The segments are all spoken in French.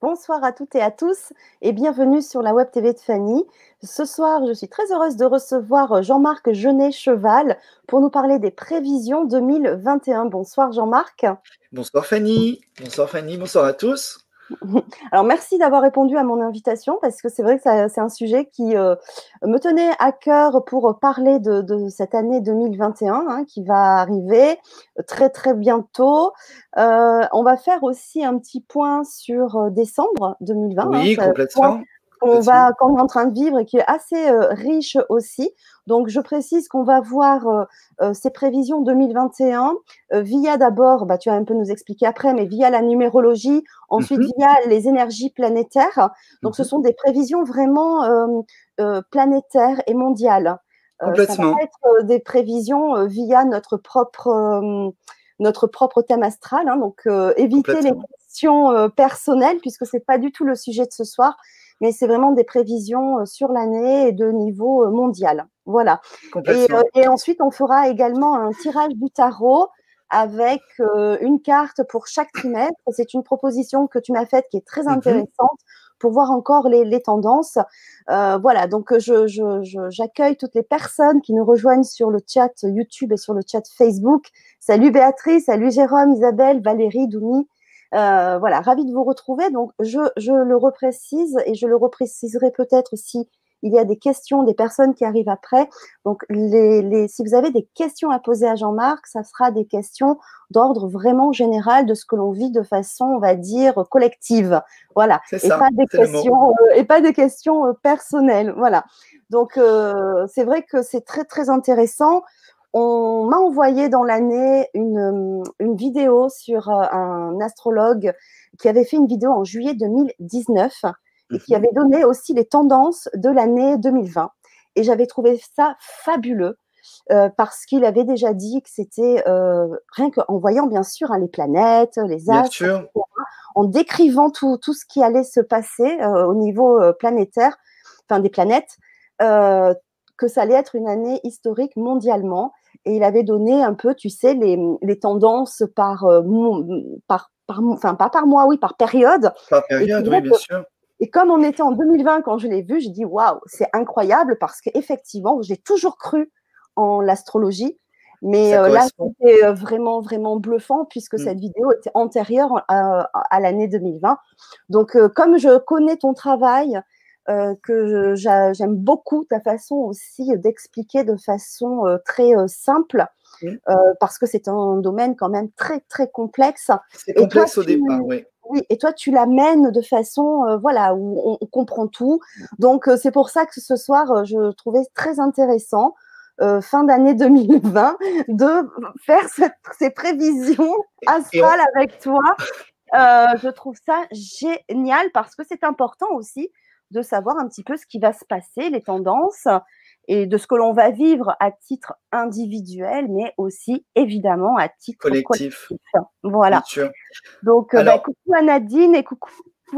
Bonsoir à toutes et à tous et bienvenue sur la Web TV de Fanny. Ce soir, je suis très heureuse de recevoir Jean-Marc Genet-Cheval pour nous parler des prévisions 2021. Bonsoir Jean-Marc. Bonsoir Fanny. Bonsoir Fanny. Bonsoir à tous. Alors, merci d'avoir répondu à mon invitation parce que c'est vrai que c'est un sujet qui euh, me tenait à cœur pour parler de, cette année 2021 hein, qui va arriver très très bientôt. Euh, on va faire aussi un petit point sur euh, décembre 2020. Oui, hein, complètement qu'on va, qu'on est en train de vivre et qui est assez euh, riche aussi. Donc, je précise qu'on va voir euh, euh, ces prévisions 2021 via d'abord, bah, tu vas un peu nous expliquer après, mais via la numérologie, ensuite mhm. via les énergies planétaires. Donc, ce mhm. sont des prévisions vraiment planétaires et mondiales. Complètement. ça va être des prévisions via notre propre notre propre thème astral. Hein. donc, éviter les questions personnelles puisque c'est pas du tout le sujet de ce soir mais c'est vraiment des prévisions euh, sur l'année et de niveau euh, mondial. Voilà. Et, euh, et, ensuite, on fera également un tirage du tarot avec une carte pour chaque trimestre. C'est une proposition que tu m'as faite qui est très mhm. intéressante pour voir encore les, les tendances. Euh, voilà, donc j'accueille je, je, toutes les personnes qui nous rejoignent sur le chat YouTube et sur le chat Facebook. Salut Béatrice, salut Jérôme, Isabelle, Valérie, Doumi, euh, voilà, ravi de vous retrouver. Donc, je, le reprécise et je le repréciserai peut-être si il y a des questions des personnes qui arrivent après. Donc, les, si vous avez des questions à poser à Jean-Marc, ça sera des questions d'ordre vraiment général de ce que l'on vit de façon, on va dire, collective. Voilà. Et, pas des questions, euh, et pas des questions euh, personnelles. Voilà. Donc, c'est vrai que c'est très, très intéressant on m'a envoyé dans l'année une, vidéo sur euh, un astrologue qui avait fait une vidéo en juillet 2019 et qui mhm. avait donné aussi les tendances de l'année 2020. Et j'avais trouvé ça fabuleux euh, parce qu'il avait déjà dit que c'était euh, rien qu'en voyant bien sûr hein, les planètes, les astres, en décrivant tout, tout, ce qui allait se passer au niveau planétaire, enfin des planètes, que ça allait être une année historique mondialement et il avait donné un peu, tu sais, les, les tendances par, euh, par, par, enfin pas par mois, oui, par période. Par période, oui, bien sûr. Et comme on était en 2020 quand je l'ai vu, j'ai dit waouh, c'est incroyable parce qu'effectivement, j'ai toujours cru en l'astrologie. Mais euh, là, c'était euh, vraiment, vraiment bluffant puisque mm. cette vidéo était antérieure à, à l'année 2020. Donc, comme je connais ton travail, euh, que j'aime beaucoup ta façon aussi d'expliquer de façon euh, très euh, simple, parce que c'est un domaine quand même très très complexe. C'est complexe au départ, oui. Oui, et toi, tu l'amènes de façon, voilà, où on, comprend tout. Donc, c'est pour ça que ce soir, je trouvais très intéressant, fin d'année 2020, de faire ces prévisions astrales avec toi. je trouve ça génial parce que c'est important aussi de savoir un petit peu ce qui va se passer, les tendances et de ce que l'on va vivre à titre individuel, mais aussi évidemment à titre collectif. Voilà. Donc, euh, bah, coucou à Nadine et coucou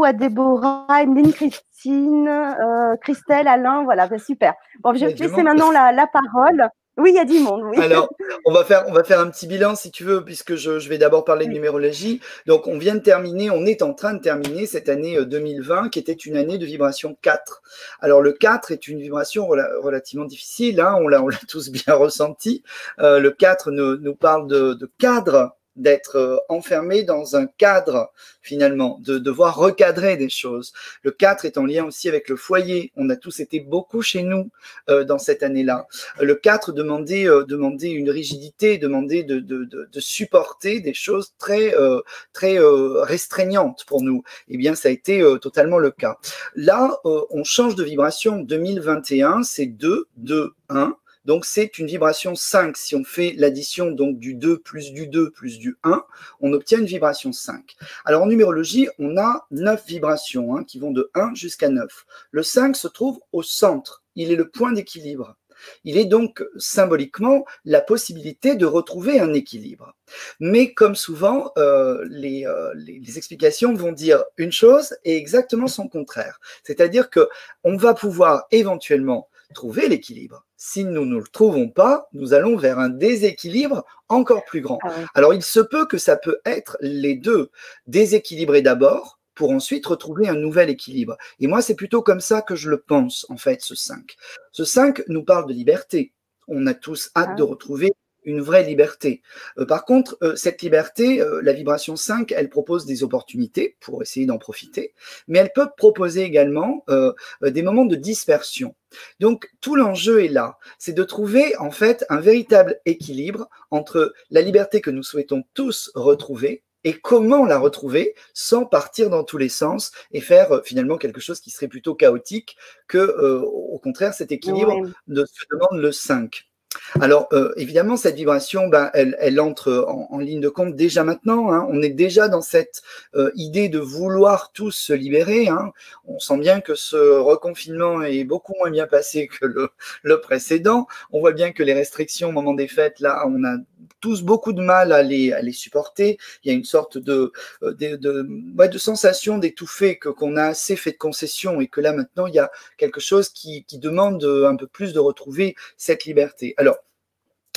à Déborah, Emeline, Christine, euh, Christelle, Alain. Voilà, bah, super. Bon, je vais laisser maintenant la, la parole. Oui, il y a du monde. Oui. Alors, on va, faire, on va faire un petit bilan si tu veux, puisque je, je vais d'abord parler de numérologie. Donc, on vient de terminer, on est en train de terminer cette année 2020, euh, qui était une année de vibration 4. Alors, le 4 est une vibration relativement difficile, hein, on l'a tous bien ressenti. Euh, le 4 nous, nous parle de, de cadre d'être euh, enfermé dans un cadre finalement, de devoir recadrer des choses. Le 4 est en lien aussi avec le foyer. On a tous été beaucoup chez nous euh, dans cette année-là. Le 4 demandait, euh, demandait une rigidité, demandait de, de, de, de supporter des choses très, euh, très euh, restreignantes pour nous. Eh bien, ça a été euh, totalement le cas. Là, on change de vibration. 2021, c'est 2, 2, 1. Donc c'est une vibration 5. Si on fait l'addition donc du 2 plus du 2 plus du 1, on obtient une vibration 5. Alors en numérologie, on a 9 vibrations hein, qui vont de 1 jusqu'à 9. Le 5 se trouve au centre. Il est le point d'équilibre. Il est donc symboliquement la possibilité de retrouver un équilibre. Mais comme souvent, euh, les, euh, les, les, explications vont dire une chose et exactement son contraire. C'est-à-dire que on va pouvoir éventuellement trouver l'équilibre. Si nous ne le trouvons pas, nous allons vers un déséquilibre encore plus grand. Ah Alors il se peut que ça peut être les deux. Déséquilibré d'abord pour ensuite retrouver un nouvel équilibre. Et moi, c'est plutôt comme ça que je le pense, en fait, ce 5. Ce 5 nous parle de liberté. On a tous hâte de ah. retrouver une vraie liberté. Euh, par contre, euh, cette liberté, euh, la vibration 5, elle propose des opportunités pour essayer d'en profiter, mais elle peut proposer également des moments de dispersion. Donc tout l'enjeu est là, c'est de trouver en fait un véritable équilibre entre la liberté que nous souhaitons tous retrouver et comment la retrouver sans partir dans tous les sens et faire finalement quelque chose qui serait plutôt chaotique que au contraire cet équilibre de ce que demande le 5. Alors, euh, évidemment, cette vibration, ben, elle, entre en, ligne de compte déjà maintenant. Hein. On est déjà dans cette euh, idée de vouloir tous se libérer. Hein. On sent bien que ce reconfinement est beaucoup moins bien passé que le, précédent. On voit bien que les restrictions au moment des fêtes, là, on a tous beaucoup de mal à les, à les supporter. Il y a une sorte de, euh, de, de, sensation d'étouffer, qu'on a assez fait de concessions et que là, maintenant, il y a quelque chose qui, qui demande un peu plus de retrouver cette liberté. Alors,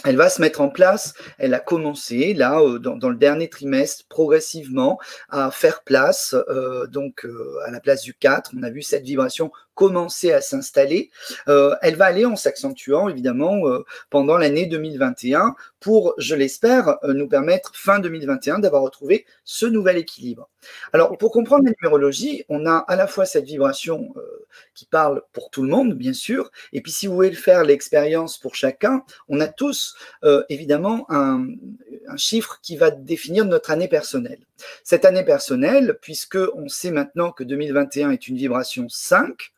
elle va se mettre en place, elle a commencé là euh, dans, le dernier trimestre progressivement à faire place, euh, donc à la place du 4, on a vu cette vibration commencer à s'installer. Euh, elle va aller en s'accentuant évidemment euh, pendant l'année 2021 pour, je l'espère, euh, nous permettre fin 2021 d'avoir retrouvé ce nouvel équilibre. Alors pour comprendre la numérologie, on a à la fois cette vibration qui parle pour tout le monde, bien sûr, et puis si vous voulez faire l'expérience pour chacun, on a tous évidemment un, un chiffre qui va définir notre année personnelle. Cette année personnelle, puisque on sait maintenant que 2021 est une vibration 5,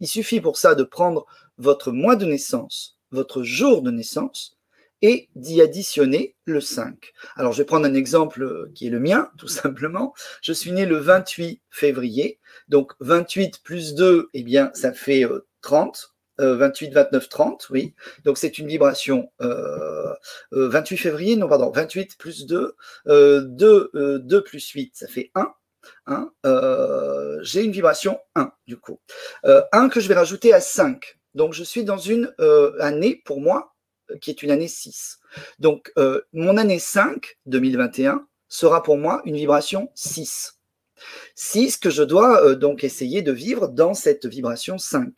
il suffit pour ça de prendre votre mois de naissance, votre jour de naissance, et d'y additionner le 5. Alors, je vais prendre un exemple euh, qui est le mien, tout simplement. Je suis né le 28 février. Donc, 28 plus 2, eh bien, ça fait 30. 28, 29, 30, oui. Donc, c'est une vibration. 28 euh, février, non, pardon, 28 plus 2, 2, 2 plus 8, ça fait 1. Hein, euh, j'ai une vibration 1 du coup. 1 euh, que je vais rajouter à 5. Donc je suis dans une euh, année pour moi qui est une année 6. Donc mon année 5, 2021, sera pour moi une vibration 6. 6 que je dois donc essayer de vivre dans cette vibration 5.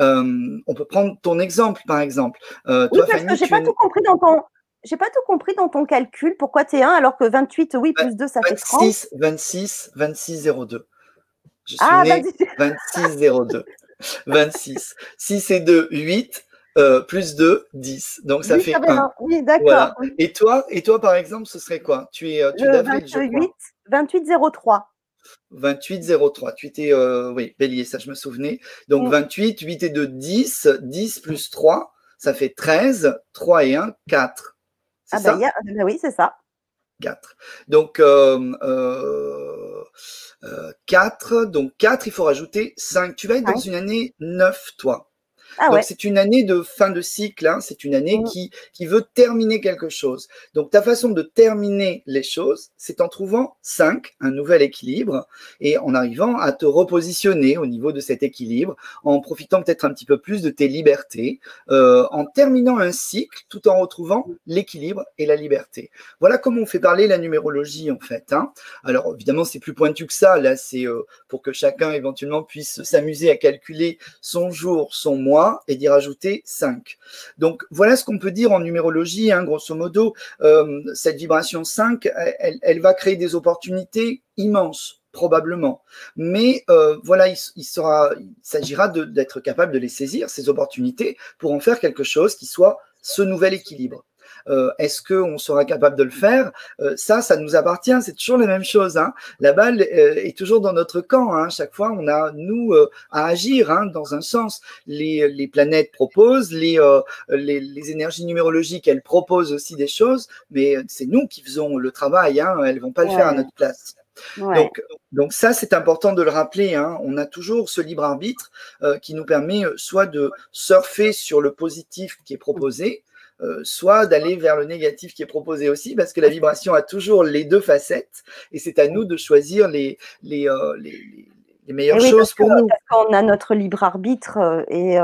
on peut prendre ton exemple, par exemple. oui, toi, parce que j'ai pas tout compris dans ton, j'ai pas tout compris dans ton calcul. Pourquoi tu es 1 alors que 28, oui, plus 2, ça fait 30 26, 26, 26, 02. Je suis ah, né 26, 02. 26. 6 et 2, 8. Euh, plus 2, 10. Donc ça fait 1. Oui, d'accord. Et toi, et toi, par exemple, ce serait quoi? Tu es, euh, tu es 28, 28 03. 28 03. Tu étais, euh, oui, bélier, ça je me souvenais. Donc 28, 8 et 2, 10. 10 plus 3, ça fait 13. 3 et 1, 4. Ah bah, bah, oui, c'est ça. 4. Donc, euh, euh, 4. Euh, donc, 4, il faut rajouter 5. Tu vas être dans une année 9, toi. Ah Donc c'est une année de fin de cycle, hein. c'est une année mmh. qui, qui veut terminer quelque chose. Donc ta façon de terminer les choses, c'est en trouvant 5, un nouvel équilibre, et en arrivant à te repositionner au niveau de cet équilibre, en profitant peut-être un petit peu plus de tes libertés, euh, en terminant un cycle tout en retrouvant l'équilibre et la liberté. Voilà comment on fait parler la numérologie en fait. Hein. Alors évidemment c'est plus pointu que ça, là c'est euh, pour que chacun éventuellement puisse s'amuser à calculer son jour, son mois, et d'y rajouter 5. Donc voilà ce qu'on peut dire en numérologie, hein, grosso modo. Euh, cette vibration 5, elle, va créer des opportunités immenses probablement. Mais euh, voilà, il, il s'agira d'être capable de les saisir, ces opportunités, pour en faire quelque chose qui soit ce nouvel équilibre. Euh, est-ce qu'on sera capable de le faire? Euh, Ça, ça nous appartient. C'est toujours la même chose. Hein. La balle euh, est toujours dans notre camp. Hein. Chaque fois, on a nous à agir hein, dans un sens. Les, les planètes proposent, les, les, les, énergies numérologiques, elles proposent aussi des choses, mais c'est nous qui faisons le travail. Hein. Elles vont pas le faire à notre place. Donc, donc, ça, c'est important de le rappeler. Hein. On a toujours ce libre arbitre qui nous permet soit de surfer sur le positif qui est proposé, euh, soit d'aller vers le négatif qui est proposé aussi, parce que la vibration a toujours les deux facettes, et c'est à nous de choisir les, les, euh, les, les meilleures choses pour nous. Parce qu'on a notre libre arbitre, euh, et,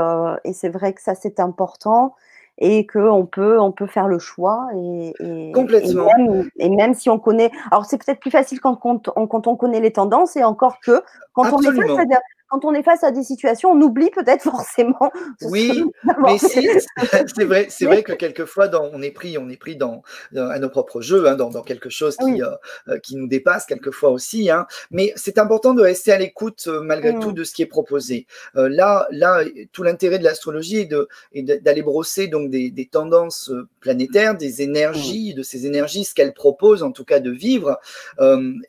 et c'est vrai que ça, c'est important. et qu'on peut, on peut faire le choix. Et, Complètement. Et même, si on connaît. Alors, c'est peut-être plus facile quand, quand, on, quand on connaît les tendances et encore que quand on est face à, quand on est face à des situations, on oublie peut-être forcément. Oui, mais si, c'est vrai, c'est vrai que quelquefois, dans, on est pris, on est pris dans, à nos propres jeux, hein, dans, dans, quelque chose qui, euh, euh, qui nous dépasse quelquefois aussi. Hein. Mais c'est important de rester à l'écoute euh, malgré tout mm. de ce qui est proposé. là, là, tout l'intérêt de l'astrologie est, de, d'aller brosser donc des, des, tendances planétaires, des énergies, mm. de ces énergies, ce qu'elles proposent en tout cas de vivre.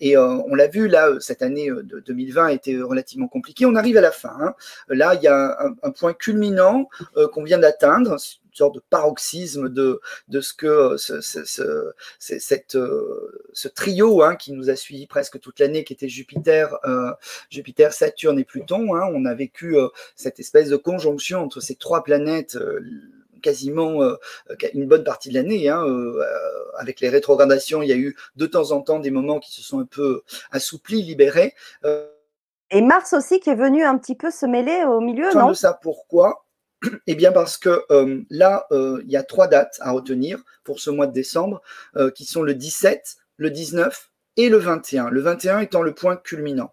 et on l'a vu là, cette année de 2020 a été relativement compliquée on arrive à la fin. Hein. Là, il y a un, point culminant euh, qu'on vient d'atteindre, une sorte de paroxysme de, ce que euh, euh, ce trio hein, qui nous a suivi presque toute l'année, qui était Jupiter, Jupiter, Saturne et Pluton. Hein. On a vécu cette espèce de conjonction entre ces trois planètes quasiment une bonne partie de l'année. avec les rétrogradations, il y a eu de temps en temps des moments qui se sont un peu assouplis, libérés. Et Mars aussi qui est venu un petit peu se mêler au milieu, non de ça, pourquoi Eh bien parce que euh, là, euh, il y a trois dates à retenir pour ce mois de décembre, euh, qui sont le 17, le 19 et le 21. Le 21 étant le point culminant.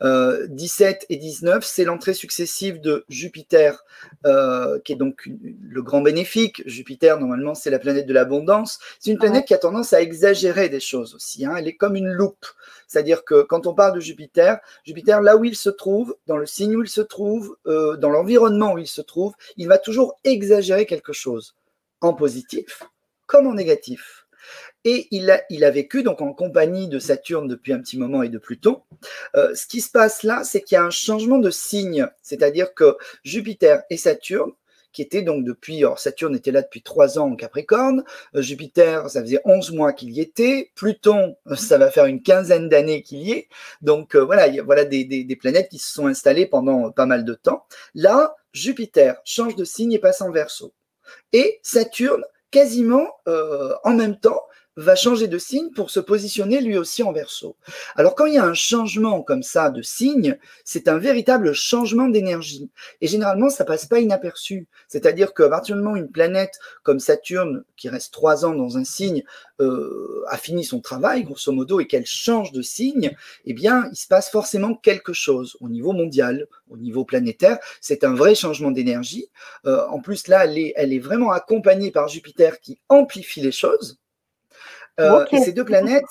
17 et 19, c'est l'entrée successive de Jupiter, qui est donc le grand bénéfique. Jupiter, normalement, c'est la planète de l'abondance. C'est une planète qui a tendance à exagérer des choses aussi. Hein. Elle est comme une loupe. C'est-à-dire que quand on parle de Jupiter, Jupiter, là où il se trouve, dans le signe où il se trouve, euh, dans l'environnement où il se trouve, il va toujours exagérer quelque chose, en positif comme en négatif. Et il a, il a vécu donc en compagnie de Saturne depuis un petit moment et de Pluton. Euh, ce qui se passe là, c'est qu'il y a un changement de signe, c'est-à-dire que Jupiter et Saturne qui était donc depuis, alors Saturne était là depuis trois ans en Capricorne, euh, Jupiter, ça faisait 11 mois qu'il y était, Pluton, euh, ça va faire une quinzaine d'années qu'il y est, donc euh, voilà, il y a, voilà des, des, planètes qui se sont installées pendant pas mal de temps. Là, Jupiter change de signe et passe en verso. Et Saturne, quasiment en même temps, va changer de signe pour se positionner lui aussi en verso. Alors quand il y a un changement comme ça de signe, c'est un véritable changement d'énergie. Et généralement, ça passe pas inaperçu. C'est-à-dire qu'à partir du moment où une planète comme Saturne, qui reste trois ans dans un signe, euh, a fini son travail, grosso modo, et qu'elle change de signe, eh bien, il se passe forcément quelque chose au niveau mondial, au niveau planétaire. C'est un vrai changement d'énergie. Euh, en plus, là, elle est, elle est vraiment accompagnée par Jupiter qui amplifie les choses. Euh, et ces deux planètes,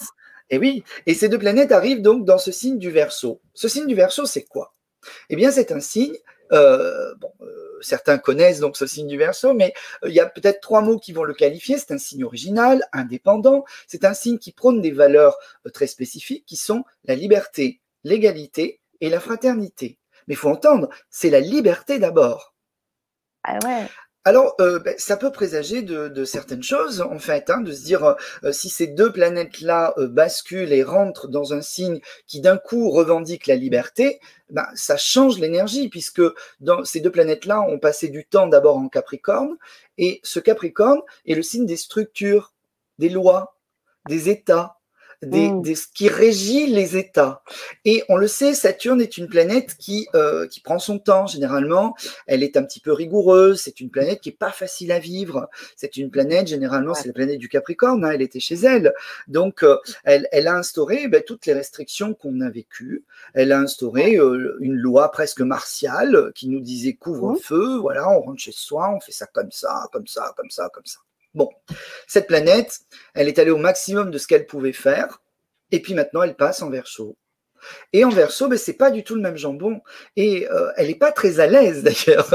et oui, et ces deux planètes arrivent donc dans ce signe du Verseau. Ce signe du Verseau, c'est quoi? Eh bien, c'est un signe. Euh, bon, euh, certains connaissent donc ce signe du Verseau, mais il y a peut-être trois mots qui vont le qualifier. C'est un signe original, indépendant. C'est un signe qui prône des valeurs très spécifiques, qui sont la liberté, l'égalité et la fraternité. Mais il faut entendre, c'est la liberté d'abord. Ah ouais. Alors, euh, ben, ça peut présager de, certaines choses, en fait, hein, de se dire euh, euh, si ces deux planètes-là basculent et rentrent dans un signe qui d'un coup revendique la liberté, ben, ça change l'énergie, puisque dans ces deux planètes-là ont passé du temps d'abord en Capricorne, et ce Capricorne est le signe des structures, des lois, des États, Mm. des, ce qui régit les États. Et on le sait, Saturne est une planète qui, euh, qui prend son temps généralement. Elle est un petit peu rigoureuse. C'est une planète qui est pas facile à vivre. C'est une planète, généralement, c'est la planète du Capricorne. Hein, elle était chez elle. Donc, euh, elle, elle, a instauré ben, toutes les restrictions qu'on a vécues. Elle a instauré euh, une loi presque martiale qui nous disait couvre-feu. Voilà, on rentre chez soi, on fait ça comme ça, comme ça, comme ça, comme ça. Bon, cette planète, elle est allée au maximum de ce qu'elle pouvait faire, et puis maintenant elle passe en verso. Et en verso, ben, c'est pas du tout le même jambon. Et euh, elle n'est pas très à l'aise d'ailleurs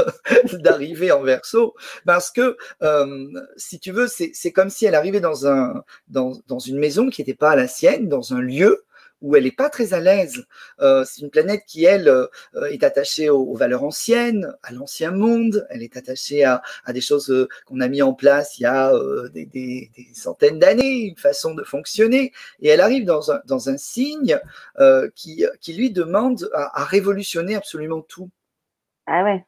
d'arriver en verso, parce que euh, si tu veux, c'est comme si elle arrivait dans, un, dans, dans une maison qui n'était pas la sienne, dans un lieu où elle n'est pas très à l'aise. Euh, c'est une planète qui, elle, euh, est attachée aux, valeurs anciennes, à l'ancien monde. Elle est attachée à, des choses euh, qu'on a mis en place il y a des, centaines d'années, une façon de fonctionner. Et elle arrive dans un, dans un signe qui, qui lui demande à, révolutionner absolument tout. Ah ouais.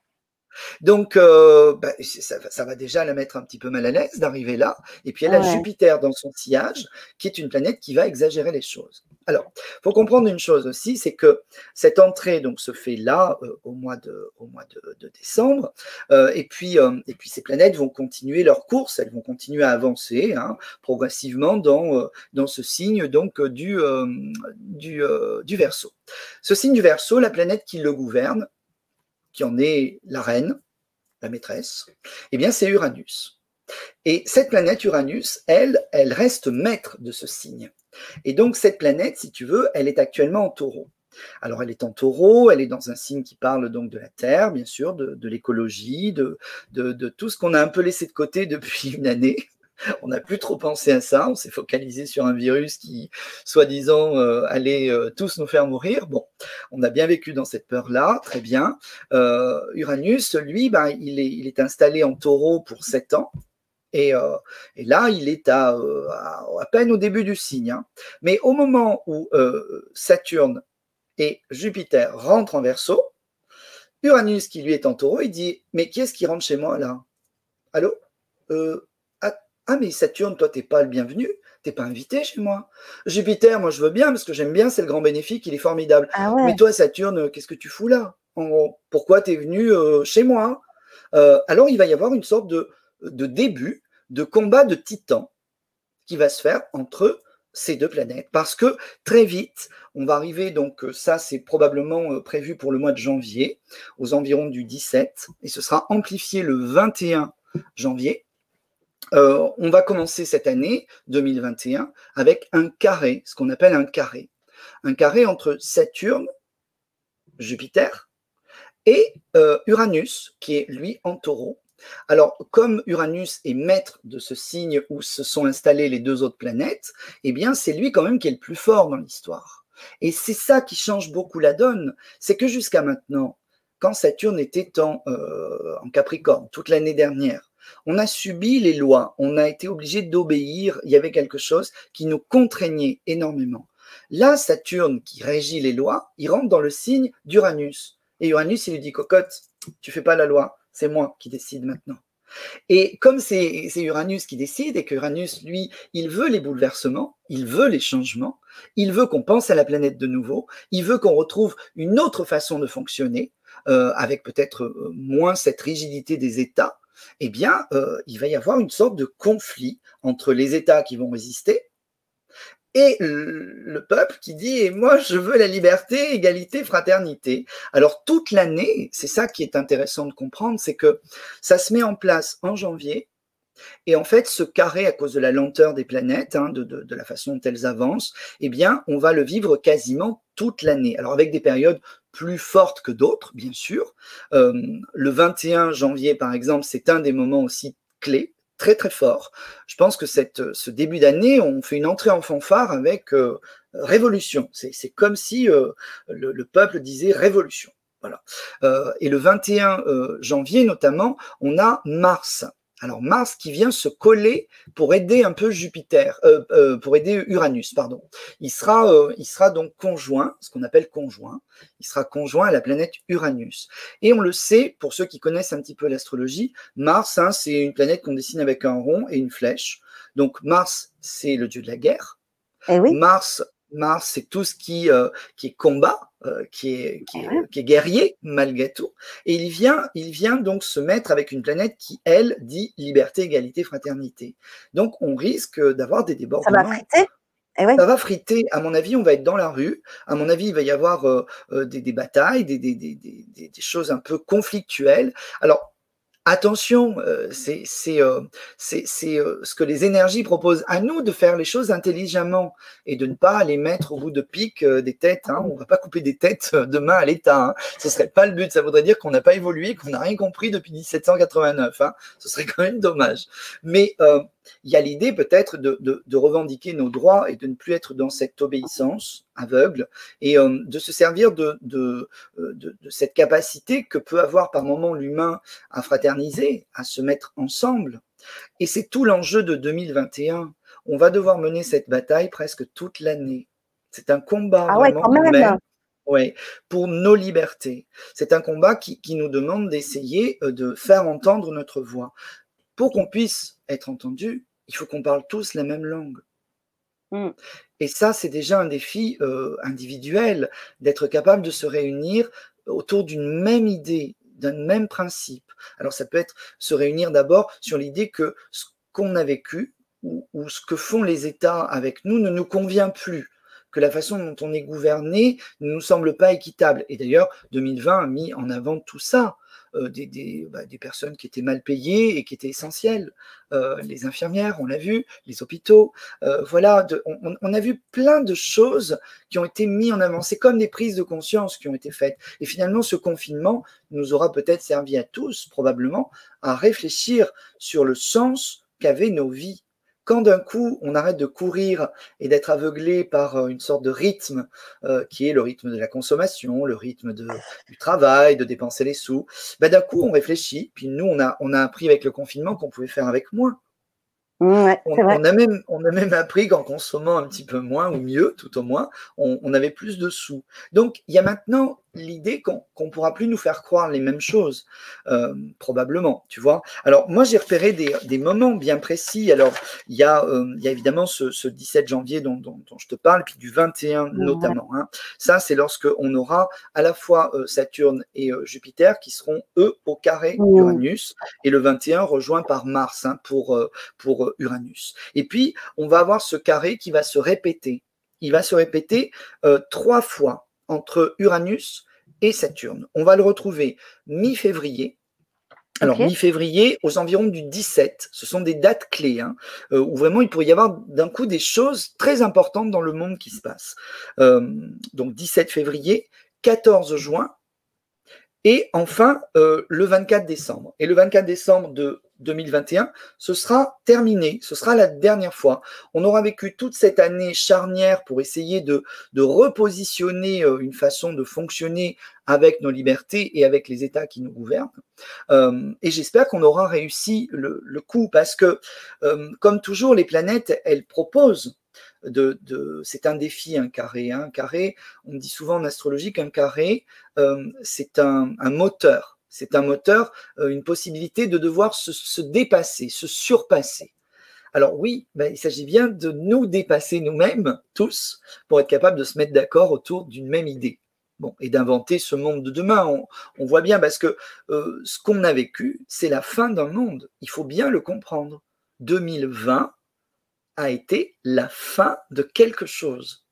Donc, euh, bah, ça, va déjà la mettre un petit peu mal à l'aise d'arriver là. Et puis, elle a Jupiter dans son sillage, qui est une planète qui va exagérer les choses. Alors, il faut comprendre une chose aussi, c'est que cette entrée donc se fait là euh, au mois de, au mois de, décembre, euh, et puis et puis ces planètes vont continuer leur course, elles vont continuer à avancer hein, progressivement dans dans ce signe donc du du, du Verseau. Ce signe du Verseau, la planète qui le gouverne, qui en est la reine, la maîtresse, eh bien c'est Uranus. Et cette planète Uranus, elle, elle reste maître de ce signe. Et donc cette planète, si tu veux, elle est actuellement en taureau. Alors elle est en taureau, elle est dans un signe qui parle donc de la Terre, bien sûr, de, l'écologie, de, de, tout ce qu'on a un peu laissé de côté depuis une année. on n'a plus trop pensé à ça, on s'est focalisé sur un virus qui, soi-disant, euh, allait euh, tous nous faire mourir. Bon, on a bien vécu dans cette peur-là, très bien. Euh, Uranus, lui, ben, il, est, installé en taureau pour sept ans. Et, là, il est à, à, peine au début du signe. Hein. Mais au moment où Saturne et Jupiter rentrent en verso, Uranus, qui lui est en taureau, il dit Mais qui est-ce qui rentre chez moi là? Allô? Ah, mais Saturne, toi, t'es pas le bienvenu, t'es pas invité chez moi. Jupiter, moi, je veux bien parce que j'aime bien, c'est le grand bénéfique, il est formidable. Ah mais toi, Saturne, qu'est-ce que tu fous là Pourquoi tu es venu euh, chez moi? Euh, Alors, il va y avoir une sorte de, de début de combat de titans qui va se faire entre ces deux planètes parce que très vite, on va arriver, donc euh, ça c'est probablement prévu pour le mois de janvier, aux environs du 17, et ce sera amplifié le 21 janvier. Euh, on va commencer cette année 2021 avec un carré, ce qu'on appelle un carré. Un carré entre Saturne, Jupiter et euh, Uranus, qui est lui en taureau. Alors, comme Uranus est maître de ce signe où se sont installées les deux autres planètes, eh bien, c'est lui quand même qui est le plus fort dans l'histoire. Et c'est ça qui change beaucoup la donne. C'est que jusqu'à maintenant, quand Saturne était en, euh, en Capricorne toute l'année dernière, on a subi les lois, on a été obligé d'obéir, il y avait quelque chose qui nous contraignait énormément. Là, Saturne, qui régit les lois, il rentre dans le signe d'Uranus. Et Uranus, il lui dit, cocotte, tu fais pas la loi, c'est moi qui décide maintenant. Et comme c'est Uranus qui décide et que Uranus, lui, il veut les bouleversements, il veut les changements, il veut qu'on pense à la planète de nouveau, il veut qu'on retrouve une autre façon de fonctionner, euh, avec peut-être euh, moins cette rigidité des États, eh bien, euh, il va y avoir une sorte de conflit entre les États qui vont résister et le peuple qui dit et moi je veux la liberté, égalité, fraternité. Alors toute l'année, c'est ça qui est intéressant de comprendre, c'est que ça se met en place en janvier et en fait, ce carré, à cause de la lenteur des planètes, hein, de, la façon dont elles avancent, eh bien, on va le vivre quasiment toute l'année. Alors, avec des périodes plus fortes que d'autres, bien sûr. Euh, le 21 janvier, par exemple, c'est un des moments aussi clés très très fort. Je pense que cette, ce début d'année, on fait une entrée en fanfare avec euh, révolution. C'est comme si euh, le, le, peuple disait révolution. Voilà. et le 21 janvier notamment, on a Mars alors Mars qui vient se coller pour aider un peu Jupiter, euh, euh, pour aider Uranus, pardon. Il sera, euh, il sera donc conjoint, ce qu'on appelle conjoint. Il sera conjoint à la planète Uranus. Et on le sait, pour ceux qui connaissent un petit peu l'astrologie, Mars, hein, c'est une planète qu'on dessine avec un rond et une flèche. Donc Mars, c'est le dieu de la guerre. Eh oui. Mars, Mars, c'est tout ce qui, qui est combat, euh, qui, est, qui, est, qui, est, guerrier malgré tout. Et il vient, il vient donc se mettre avec une planète qui, elle, dit liberté, égalité, fraternité. Donc on risque d'avoir des débordements. Ça va friter? Eh Ça va friter. À mon avis, on va être dans la rue. À mon avis, il va y avoir euh, euh, des, des, batailles, des, des, des, choses un peu conflictuelles. Alors, Attention, euh, c'est euh, euh, ce que les énergies proposent à nous de faire les choses intelligemment et de ne pas les mettre au bout de pique des têtes. Hein. On ne va pas couper des têtes demain à l'État. Hein. Ce ne serait pas le but. Ça voudrait dire qu'on n'a pas évolué, qu'on n'a rien compris depuis 1789. Hein. Ce serait quand même dommage. Mais il y a l'idée peut-être de, revendiquer nos droits et de ne plus être dans cette obéissance aveugle et euh, de se servir euh, de, cette capacité que peut avoir par moment l'humain à fraterniser, à se mettre ensemble. Et c'est tout l'enjeu de 2021. On va devoir mener cette bataille presque toute l'année. C'est un combat ah vraiment pour nos libertés. C'est un combat qui, qui nous demande d'essayer de faire entendre notre voix. Pour qu'on puisse être entendu, il faut qu'on parle tous la même langue. Mm. Et ça, c'est déjà un défi euh, individuel, d'être capable de se réunir autour d'une même idée, d'un même principe. Alors ça peut être se réunir d'abord sur l'idée que ce qu'on a vécu ou, ce que font les États avec nous ne nous convient plus que la façon dont on est gouverné ne nous semble pas équitable. Et d'ailleurs, 2020 a mis en avant tout ça. Euh, des, bah, des, personnes qui étaient mal payées et qui étaient essentielles. Euh, les infirmières, on l'a vu, les hôpitaux. Euh, voilà, on, on, a vu plein de choses qui ont été mises en avant. C'est comme des prises de conscience qui ont été faites. Et finalement, ce confinement nous aura peut-être servi à tous, probablement, à réfléchir sur le sens qu'avaient nos vies quand d'un coup on arrête de courir et d'être aveuglé par euh, une sorte de rythme euh, qui est le rythme de la consommation, le rythme de, du travail, de dépenser les sous, bah, d'un coup on réfléchit. Puis nous, on a, on a appris avec le confinement qu'on pouvait faire avec moins. Mmh, on, a même, on a même appris qu'en consommant un petit peu moins, ou mieux tout au moins, on, avait plus de sous. Donc il y a maintenant l'idée qu'on ne pourra plus nous faire croire les mêmes choses, euh, probablement, tu vois. Alors moi j'ai repéré des, moments bien précis. Alors il y a, euh, il y a évidemment ce, 17 janvier dont, dont, je te parle, puis du 21 notamment. Hein. Ça c'est lorsque on aura à la fois euh, Saturne et Jupiter qui seront eux au carré d'Uranus, et le 21 rejoint par Mars hein, pour, pour Uranus. Et puis on va avoir ce carré qui va se répéter. Il va se répéter trois fois entre Uranus et Saturne. On va le retrouver mi-février. Alors, mi-février, aux environs du 17, ce sont des dates clés, hein, euh, où vraiment il pourrait y avoir d'un coup des choses très importantes dans le monde qui se passent. Euh, donc, 17 février, 14 juin, et enfin euh, le 24 décembre. Et le 24 décembre de 2021, ce sera terminé, ce sera la dernière fois. On aura vécu toute cette année charnière pour essayer de, repositionner euh, une façon de fonctionner avec nos libertés et avec les États qui nous gouvernent. Euh, et j'espère qu'on aura réussi le, coup parce que, euh, comme toujours, les planètes, elles proposent de, c'est un défi, un carré. Hein. Un carré, on dit souvent en astrologie qu'un carré, c'est un moteur c'est un moteur, euh, une possibilité de devoir se, dépasser, se surpasser. Alors oui, ben, il s'agit bien de nous dépasser nous-mêmes, tous, pour être capable de se mettre d'accord autour d'une même idée. Bon, et d'inventer ce monde de demain. On, voit bien parce que euh, ce qu'on a vécu, c'est la fin d'un monde. Il faut bien le comprendre. 2020 a été la fin de quelque chose.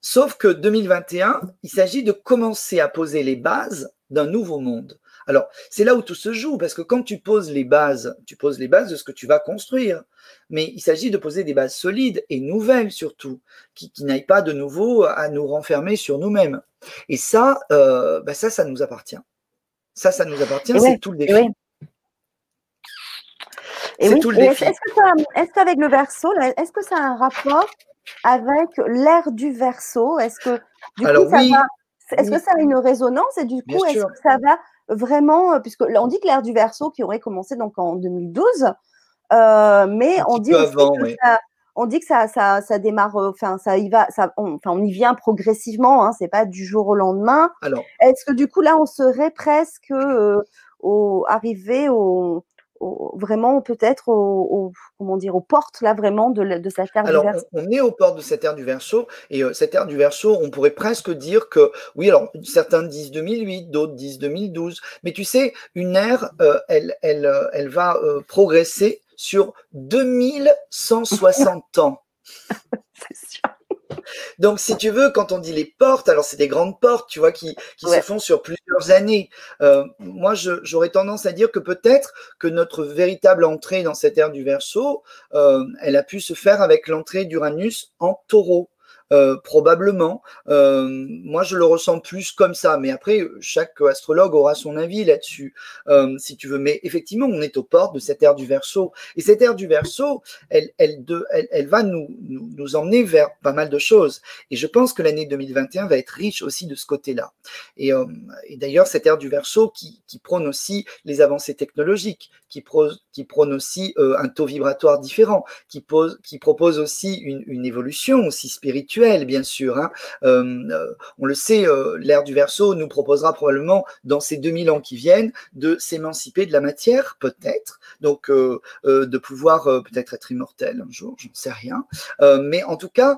Sauf que 2021, il s'agit de commencer à poser les bases d'un nouveau monde. Alors, c'est là où tout se joue, parce que quand tu poses les bases, tu poses les bases de ce que tu vas construire. Mais il s'agit de poser des bases solides et nouvelles surtout, qui, n'aillent pas de nouveau à nous renfermer sur nous-mêmes. Et ça, euh, bah ça, ça nous appartient. Ça, ça nous appartient, c'est tout le défi. C'est tout le défi. Est-ce qu'avec le verso, est-ce que ça a un rapport avec l'ère du verso? Est-ce que du coup, ça va est-ce que ça a une résonance? Et du coup, est-ce que ça va vraiment, euh, puisque on dit que l'ère du verso qui aurait commencé donc en 2012, euh, mais on dit, que ça, on dit que ça, ça, ça démarre, euh, enfin ça y va, ça, on, enfin on y vient progressivement, hein, c'est pas du jour au lendemain. Alors, est-ce que du coup là on serait presque au, arrivé au, vraiment peut-être au, comment dire aux portes là vraiment de, de cette ère du verso. On, est aux portes de cette ère du verso et euh, cette ère du verso, on pourrait presque dire que oui, alors certains disent 2008, d'autres disent 2012, mais tu sais, une ère, euh, elle, elle, euh, elle va progresser sur 2160 ans. C'est sûr. Donc, si tu veux, quand on dit les portes, alors c'est des grandes portes, tu vois, qui, se font sur plusieurs années. Euh, moi, j'aurais tendance à dire que peut-être que notre véritable entrée dans cette ère du Verseau, euh, elle a pu se faire avec l'entrée d'Uranus en Taureau. Euh, probablement. Euh, moi, je le ressens plus comme ça, mais après, chaque astrologue aura son avis là-dessus, euh, si tu veux. Mais effectivement, on est aux portes de cette ère du Verseau, et cette ère du Verseau, elle, elle, va nous, nous, emmener vers pas mal de choses. Et je pense que l'année 2021 va être riche aussi de ce côté-là. Et, d'ailleurs, cette ère du Verseau qui, prône aussi les avancées technologiques, qui, prône aussi un taux vibratoire différent, qui, pose, qui propose aussi une évolution aussi spirituelle bien sûr. Hein. on le sait, l'ère du Verseau nous proposera probablement, dans ces 2000 ans qui viennent, de s'émanciper de la matière, peut-être, donc de pouvoir peut-être être immortel un jour, j'en sais rien. mais en tout cas,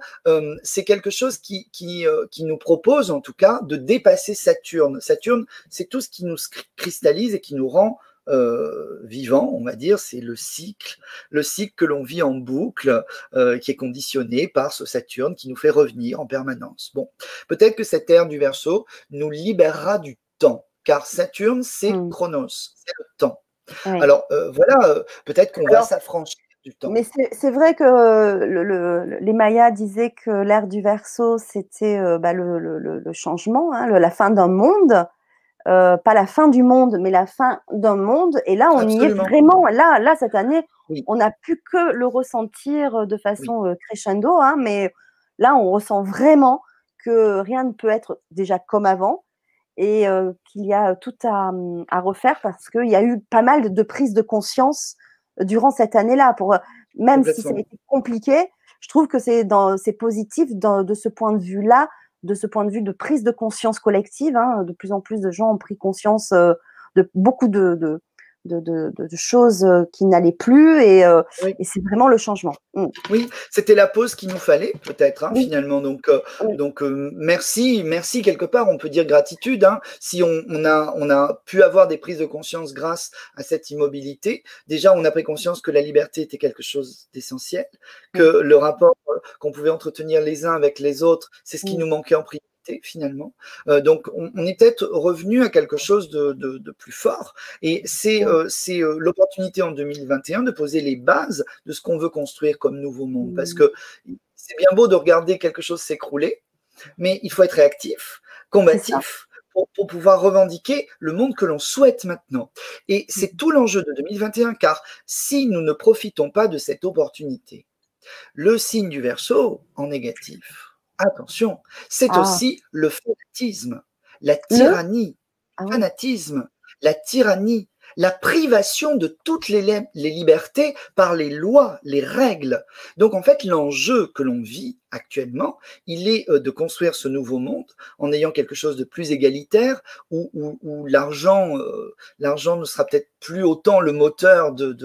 c'est quelque chose qui, qui, qui nous propose, en tout cas, de dépasser Saturne. Saturne, c'est tout ce qui nous cristallise et qui nous rend euh, vivant, on va dire, c'est le cycle, le cycle que l'on vit en boucle, euh, qui est conditionné par ce Saturne qui nous fait revenir en permanence. Bon, peut-être que cette ère du Verseau nous libérera du temps, car Saturne, c'est mm. Chronos, c'est le temps. Alors euh, voilà, peut-être qu'on va s'affranchir du temps. Mais c'est vrai que les Mayas disaient que l'ère du Verseau, c'était bah, le, changement, hein, la fin d'un monde. Euh, pas la fin du monde, mais la fin d'un monde. Et là, on y est vraiment. Là, là, cette année, on n'a pu que le ressentir de façon euh, crescendo, hein, mais là, on ressent vraiment que rien ne peut être déjà comme avant et euh, qu'il y a tout à, à refaire parce qu'il y a eu pas mal de prises de conscience durant cette année-là. Pour même si ça a été compliqué, je trouve que c'est positif de ce point de vue-là de ce point de vue de prise de conscience collective. Hein, de plus en plus de gens ont pris conscience euh, de beaucoup de, de, choses euh, qui n'allaient plus euh, et, c'est vraiment le changement. Mm. Oui, c'était la pause qu'il nous fallait peut-être hein, finalement. Donc, euh, donc merci, merci quelque part. On peut dire gratitude hein. si on, a, on a pu avoir des prises de conscience grâce à cette immobilité. Déjà, on a pris conscience que la liberté était quelque chose d'essentiel, que le rapport qu'on pouvait entretenir les uns avec les autres, c'est ce qui nous manquait en priorité finalement. Euh, donc on, est peut-être revenu à quelque chose de, plus fort et c'est euh, euh, l'opportunité en 2021 de poser les bases de ce qu'on veut construire comme nouveau monde. Parce mmh. que c'est bien beau de regarder quelque chose s'écrouler, mais il faut être réactif, combatif. Pour, pouvoir revendiquer le monde que l'on souhaite maintenant. Et c'est mmh. tout l'enjeu de 2021, car si nous ne profitons pas de cette opportunité, le signe du verso en négatif, attention, c'est ah. aussi le fanatisme, la tyrannie, le ah fanatisme, la tyrannie, la privation de toutes les, les, libertés par les lois, les règles. Donc en fait, l'enjeu que l'on vit actuellement, il est euh, de construire ce nouveau monde en ayant quelque chose de plus égalitaire, où, l'argent, euh, l'argent ne sera peut-être plus autant le moteur de,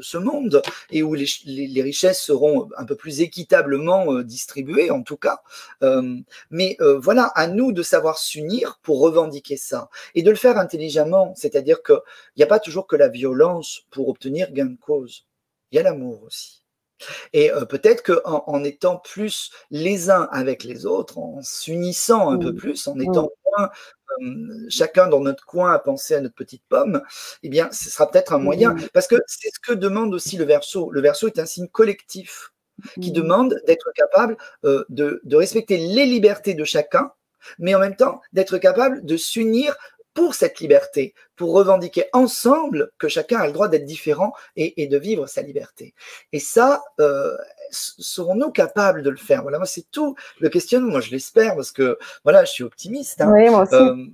ce monde, et où les, les, richesses seront un peu plus équitablement euh, distribuées, en tout cas. mais voilà, à nous de savoir s'unir pour revendiquer ça, et de le faire intelligemment, c'est-à-dire qu'il n'y a pas toujours que la violence pour obtenir gain de cause, il y a l'amour aussi. Et euh, peut-être qu'en en, étant plus les uns avec les autres, en s'unissant un peu mmh. plus, en étant moins chacun dans notre coin à penser à notre petite pomme, eh bien, ce sera peut-être un moyen. Mmh. Parce que c'est ce que demande aussi le verso. Le verso est un signe collectif qui mmh. demande d'être capable euh, de, de respecter les libertés de chacun, mais en même temps d'être capable de s'unir pour cette liberté, pour revendiquer ensemble que chacun a le droit d'être différent et, de vivre sa liberté. Et ça, euh, serons-nous capables de le faire? Voilà, moi c'est tout le questionnement. Moi je l'espère parce que voilà, je suis optimiste. Hein. Oui, moi aussi. Euh,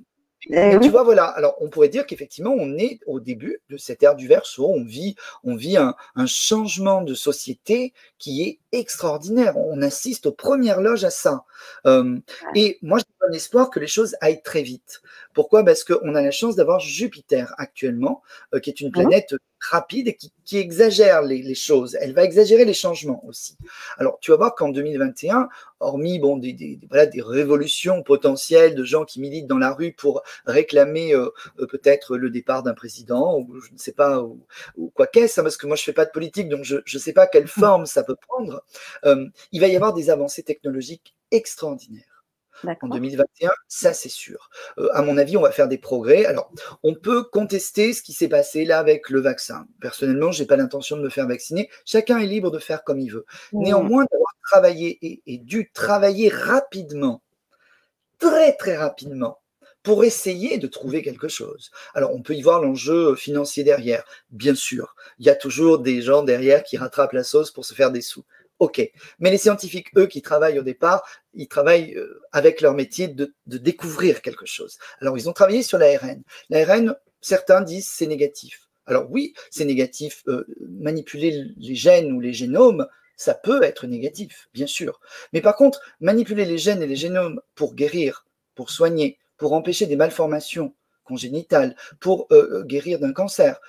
eh tu vois, voilà. Alors, on pourrait dire qu'effectivement, on est au début de cette ère du verso. On vit, on vit un, changement de société qui est extraordinaire. On assiste aux premières loges à ça. Euh, et moi, j'ai bon espoir que les choses aillent très vite. Pourquoi? Parce qu'on a la chance d'avoir Jupiter actuellement, euh, qui est une mmh planète rapide et qui, exagère les, choses. Elle va exagérer les changements aussi. Alors, tu vas voir qu'en 2021, hormis bon, des, des, voilà, des révolutions potentielles de gens qui militent dans la rue pour réclamer euh, peut-être le départ d'un président, ou je ne sais pas, ou, quoi qu'est-ce, hein, parce que moi je ne fais pas de politique, donc je ne sais pas quelle forme ça peut prendre, euh, il va y avoir des avancées technologiques extraordinaires en 2021, ça c'est sûr. Euh, à mon avis, on va faire des progrès. Alors, on peut contester ce qui s'est passé là avec le vaccin. Personnellement, je n'ai pas l'intention de me faire vacciner. Chacun est libre de faire comme il veut. Néanmoins, d'avoir travaillé et, et dû travailler rapidement, très très rapidement, pour essayer de trouver quelque chose. Alors, on peut y voir l'enjeu financier derrière, bien sûr. Il y a toujours des gens derrière qui rattrapent la sauce pour se faire des sous. OK. Mais les scientifiques, eux, qui travaillent au départ, ils travaillent euh, avec leur métier de, découvrir quelque chose. Alors, ils ont travaillé sur l'ARN. L'ARN, certains disent c'est négatif. Alors oui, c'est négatif. Euh, manipuler les gènes ou les génomes, ça peut être négatif, bien sûr. Mais par contre, manipuler les gènes et les génomes pour guérir, pour soigner, pour empêcher des malformations congénitales, pour euh, guérir d'un cancer,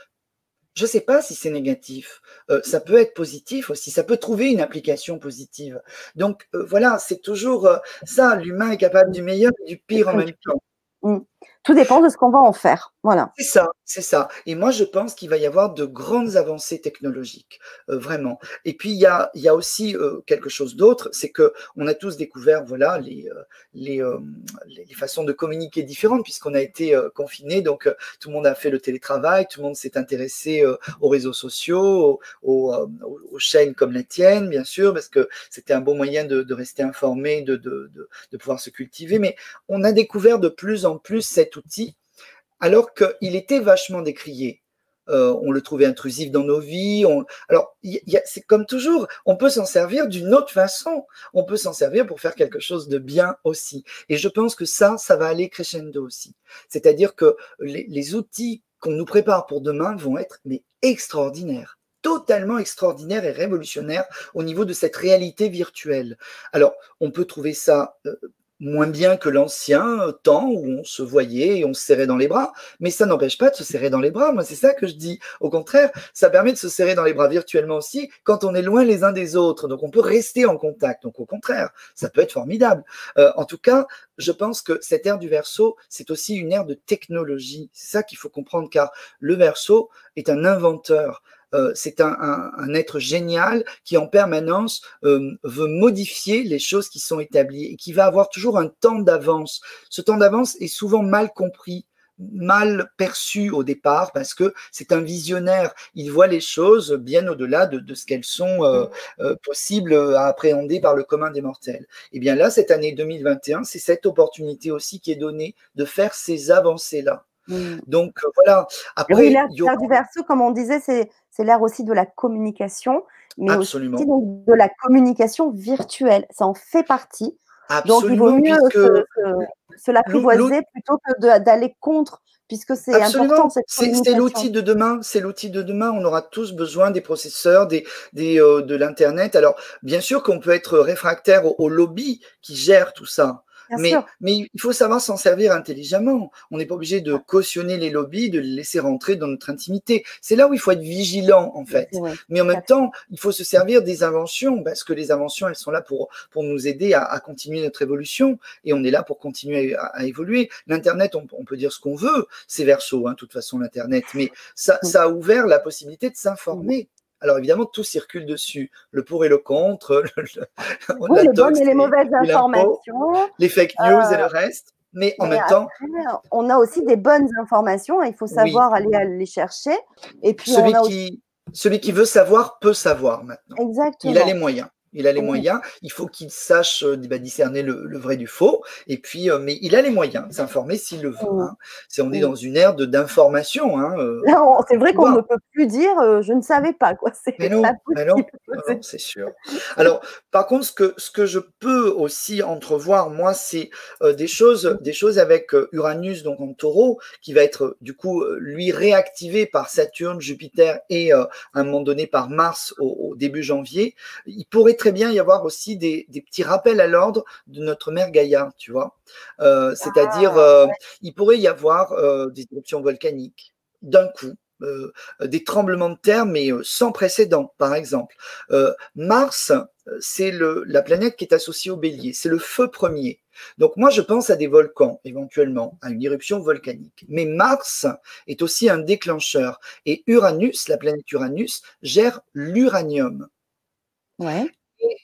je ne sais pas si c'est négatif. Euh, ça peut être positif aussi. Ça peut trouver une application positive. Donc voilà, c'est toujours ça. L'humain est capable du meilleur et du pire en même temps. Mmh. Tout dépend de ce qu'on va en faire. Voilà. C'est ça, c'est ça. Et moi, je pense qu'il va y avoir de grandes avancées technologiques, euh, vraiment. Et puis, il y a, aussi euh, quelque chose d'autre, c'est que on a tous découvert, voilà, les, euh, façons de communiquer différentes, puisqu'on a été confinés. Donc, tout le monde a fait le télétravail, tout le monde s'est intéressé aux réseaux sociaux, aux, chaînes comme la tienne, bien sûr, parce que c'était un bon moyen de, rester informé, de, pouvoir se cultiver. Mais on a découvert de plus en plus cette outil, alors qu'il était vachement décrié. Euh, on le trouvait intrusif dans nos vies. Alors, c'est comme toujours, on peut s'en servir d'une autre façon. On peut s'en servir pour faire quelque chose de bien aussi. Et je pense que ça, ça va aller crescendo aussi. C'est-à-dire que les, outils qu'on nous prépare pour demain vont être mais extraordinaires totalement extraordinaires et révolutionnaires au niveau de cette réalité virtuelle. Alors, on peut trouver ça euh, moins bien que l'ancien temps où on se voyait et on se serrait dans les bras, mais ça n'empêche pas de se serrer dans les bras. Moi, c'est ça que je dis. Au contraire, ça permet de se serrer dans les bras virtuellement aussi quand on est loin les uns des autres. Donc, on peut rester en contact. Donc, au contraire, ça peut être formidable. Euh, en tout cas, je pense que cette ère du verso, c'est aussi une ère de technologie. C'est ça qu'il faut comprendre, car le verso est un inventeur. Euh, c'est un, être génial qui en permanence euh, veut modifier les choses qui sont établies et qui va avoir toujours un temps d'avance. Ce temps d'avance est souvent mal compris mal perçu au départ parce que c'est un visionnaire. Il voit les choses bien au-delà de, ce qu'elles sont euh, mm. possibles à appréhender par le commun des mortels. Et eh bien là, cette année 2021, c'est cette opportunité aussi qui est donnée de faire ces avancées-là. Mm. Donc voilà. Après, l'ère du verso, comme on disait, c'est l'ère aussi de la communication, mais aussi de la communication virtuelle. Ça en fait partie. Donc, il vaut mieux se, l'apprivoiser plutôt que d'aller contre, puisque c'est important. C'est l'outil de demain. C'est l'outil de demain. On aura tous besoin des processeurs, des, euh, de l'Internet. Alors, bien sûr qu'on peut être réfractaire au, au lobby qui gère tout ça mais, mais il faut savoir s'en servir intelligemment. On n'est pas obligé de cautionner les lobbies, de les laisser rentrer dans notre intimité. C'est là où il faut être vigilant, en fait. Mais en même temps, il faut se servir des inventions, parce que les inventions, elles sont là pour, pour nous aider à, continuer notre évolution, et on est là pour continuer à, évoluer. L'Internet, on, peut dire ce qu'on veut, c'est verso, hein, de toute façon, l'Internet, mais ça, ça a ouvert la possibilité de s'informer. Alors évidemment, tout circule dessus, le pour et le contre, le, oui, les bonnes et les mauvaises informations, les fake news et le euh, reste. Mais en même temps, on a aussi des bonnes informations. Il faut savoir aller les chercher. Et puis celui, qui, celui qui veut savoir peut savoir maintenant. Exactement. Il a les moyens. Il a les moyens, il faut qu'il sache euh, bah, discerner le, vrai du faux, et puis, euh, mais il a les moyens de s'informer s'il le veut. Hein. C'est, on est dans une ère d'information. Hein, euh, c'est vrai qu'on ne peut plus dire je ne savais pas. Quoi. C'est mais non, c'est sûr. Alors, par contre, ce que, ce que je peux aussi entrevoir, moi, c'est des, choses, des choses avec Uranus, donc en taureau, qui va être du coup, lui, réactivé par Saturne, Jupiter et à un moment donné par Mars au, au début janvier. Il pourrait très bien y avoir aussi des, petits rappels à l'ordre de notre mère Gaïa, tu vois. Euh, c'est-à-dire, ah, euh, il pourrait y avoir euh, des éruptions volcaniques d'un coup. des tremblements de terre, mais sans précédent, par exemple. Mars, c'est la planète qui est associée au bélier, c'est le feu premier. Donc moi, je pense à des volcans, éventuellement, à une éruption volcanique. Mais Mars est aussi un déclencheur. Et Uranus, la planète Uranus, gère l'uranium. Ouais.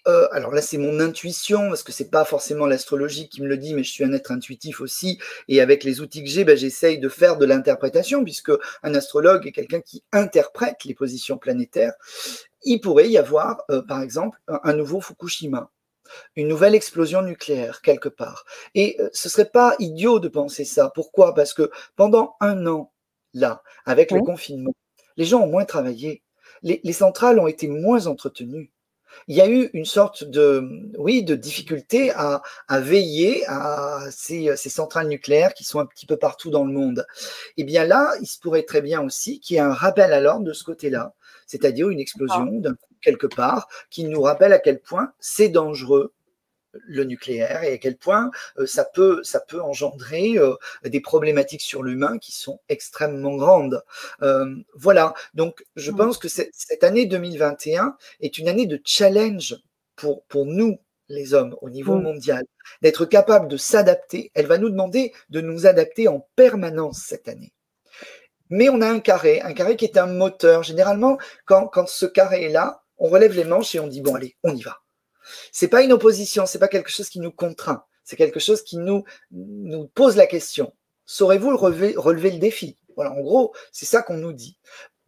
Euh, alors là, c'est mon intuition, parce que c'est pas forcément l'astrologie qui me le dit, mais je suis un être intuitif aussi. Et avec les outils que j'ai, ben, j'essaye de faire de l'interprétation, puisque un astrologue est quelqu'un qui interprète les positions planétaires. Il pourrait y avoir, euh, par exemple, un, nouveau Fukushima, une nouvelle explosion nucléaire quelque part. Et euh, ce serait pas idiot de penser ça. Pourquoi? Parce que pendant un an, là, avec le confinement, les gens ont moins travaillé. les centrales ont été moins entretenues il y a eu une sorte de, oui, de difficulté à, veiller à ces, centrales nucléaires qui sont un petit peu partout dans le monde. Et eh bien là, il se pourrait très bien aussi qu'il y ait un rappel à l'ordre de ce côté-là, c'est-à-dire une explosion d'un coup quelque part, qui nous rappelle à quel point c'est dangereux le nucléaire et à quel point euh, ça, peut, ça peut engendrer euh, des problématiques sur l'humain qui sont extrêmement grandes. Euh, voilà, donc je mm. pense que cette année 2021 est une année de challenge pour, pour nous, les hommes, au niveau mm. mondial, d'être capable de s'adapter. Elle va nous demander de nous adapter en permanence cette année. Mais on a un carré, un carré qui est un moteur. Généralement, quand, quand ce carré est là, on relève les manches et on dit bon allez, on y va. C'est pas une opposition, c'est pas quelque chose qui nous contraint, c'est quelque chose qui nous, nous pose la question. Saurez-vous relever, relever le défi? Voilà, en gros, c'est ça qu'on nous dit.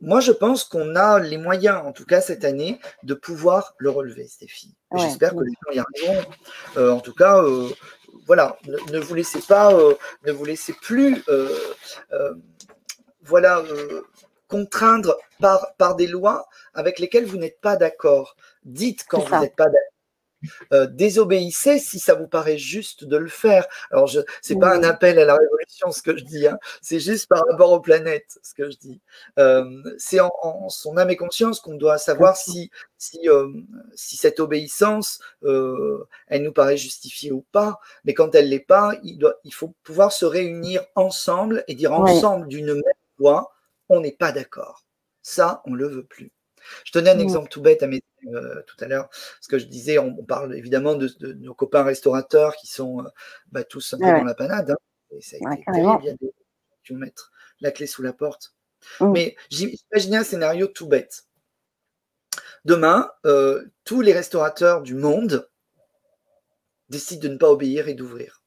Moi, je pense qu'on a les moyens, en tout cas cette année, de pouvoir le relever, ce défi. J'espère que les gens y arriveront. Euh, en tout cas, euh, voilà, ne, vous laissez pas, euh, ne vous laissez plus, voilà, contraindre par, par des lois avec lesquelles vous n'êtes pas d'accord. Dites quand vous n'êtes pas d'accord euh, désobéissez si ça vous paraît juste de le faire. Alors, ce n'est pas un appel à la révolution, ce que je dis, hein. c'est juste par rapport aux planètes, ce que je dis. Euh, c'est en, son âme et conscience qu'on doit savoir si, si, euh, si cette obéissance, elle nous paraît justifiée ou pas. Mais quand elle ne l'est pas, il, doit, il faut pouvoir se réunir ensemble et dire ensemble d'une même voix, on n'est pas d'accord. Ça, on ne le veut plus. Je tenais un mmh. exemple tout bête à mes euh, tout à l'heure, ce que je disais, on, parle évidemment de, nos copains restaurateurs qui sont euh, bah, tous un peu dans la panade. Hein, et ça a été terrible, qui vont mettre la clé sous la porte. Mmh. Mais j'imaginais un scénario tout bête. Demain, euh, tous les restaurateurs du monde décident de ne pas obéir et d'ouvrir.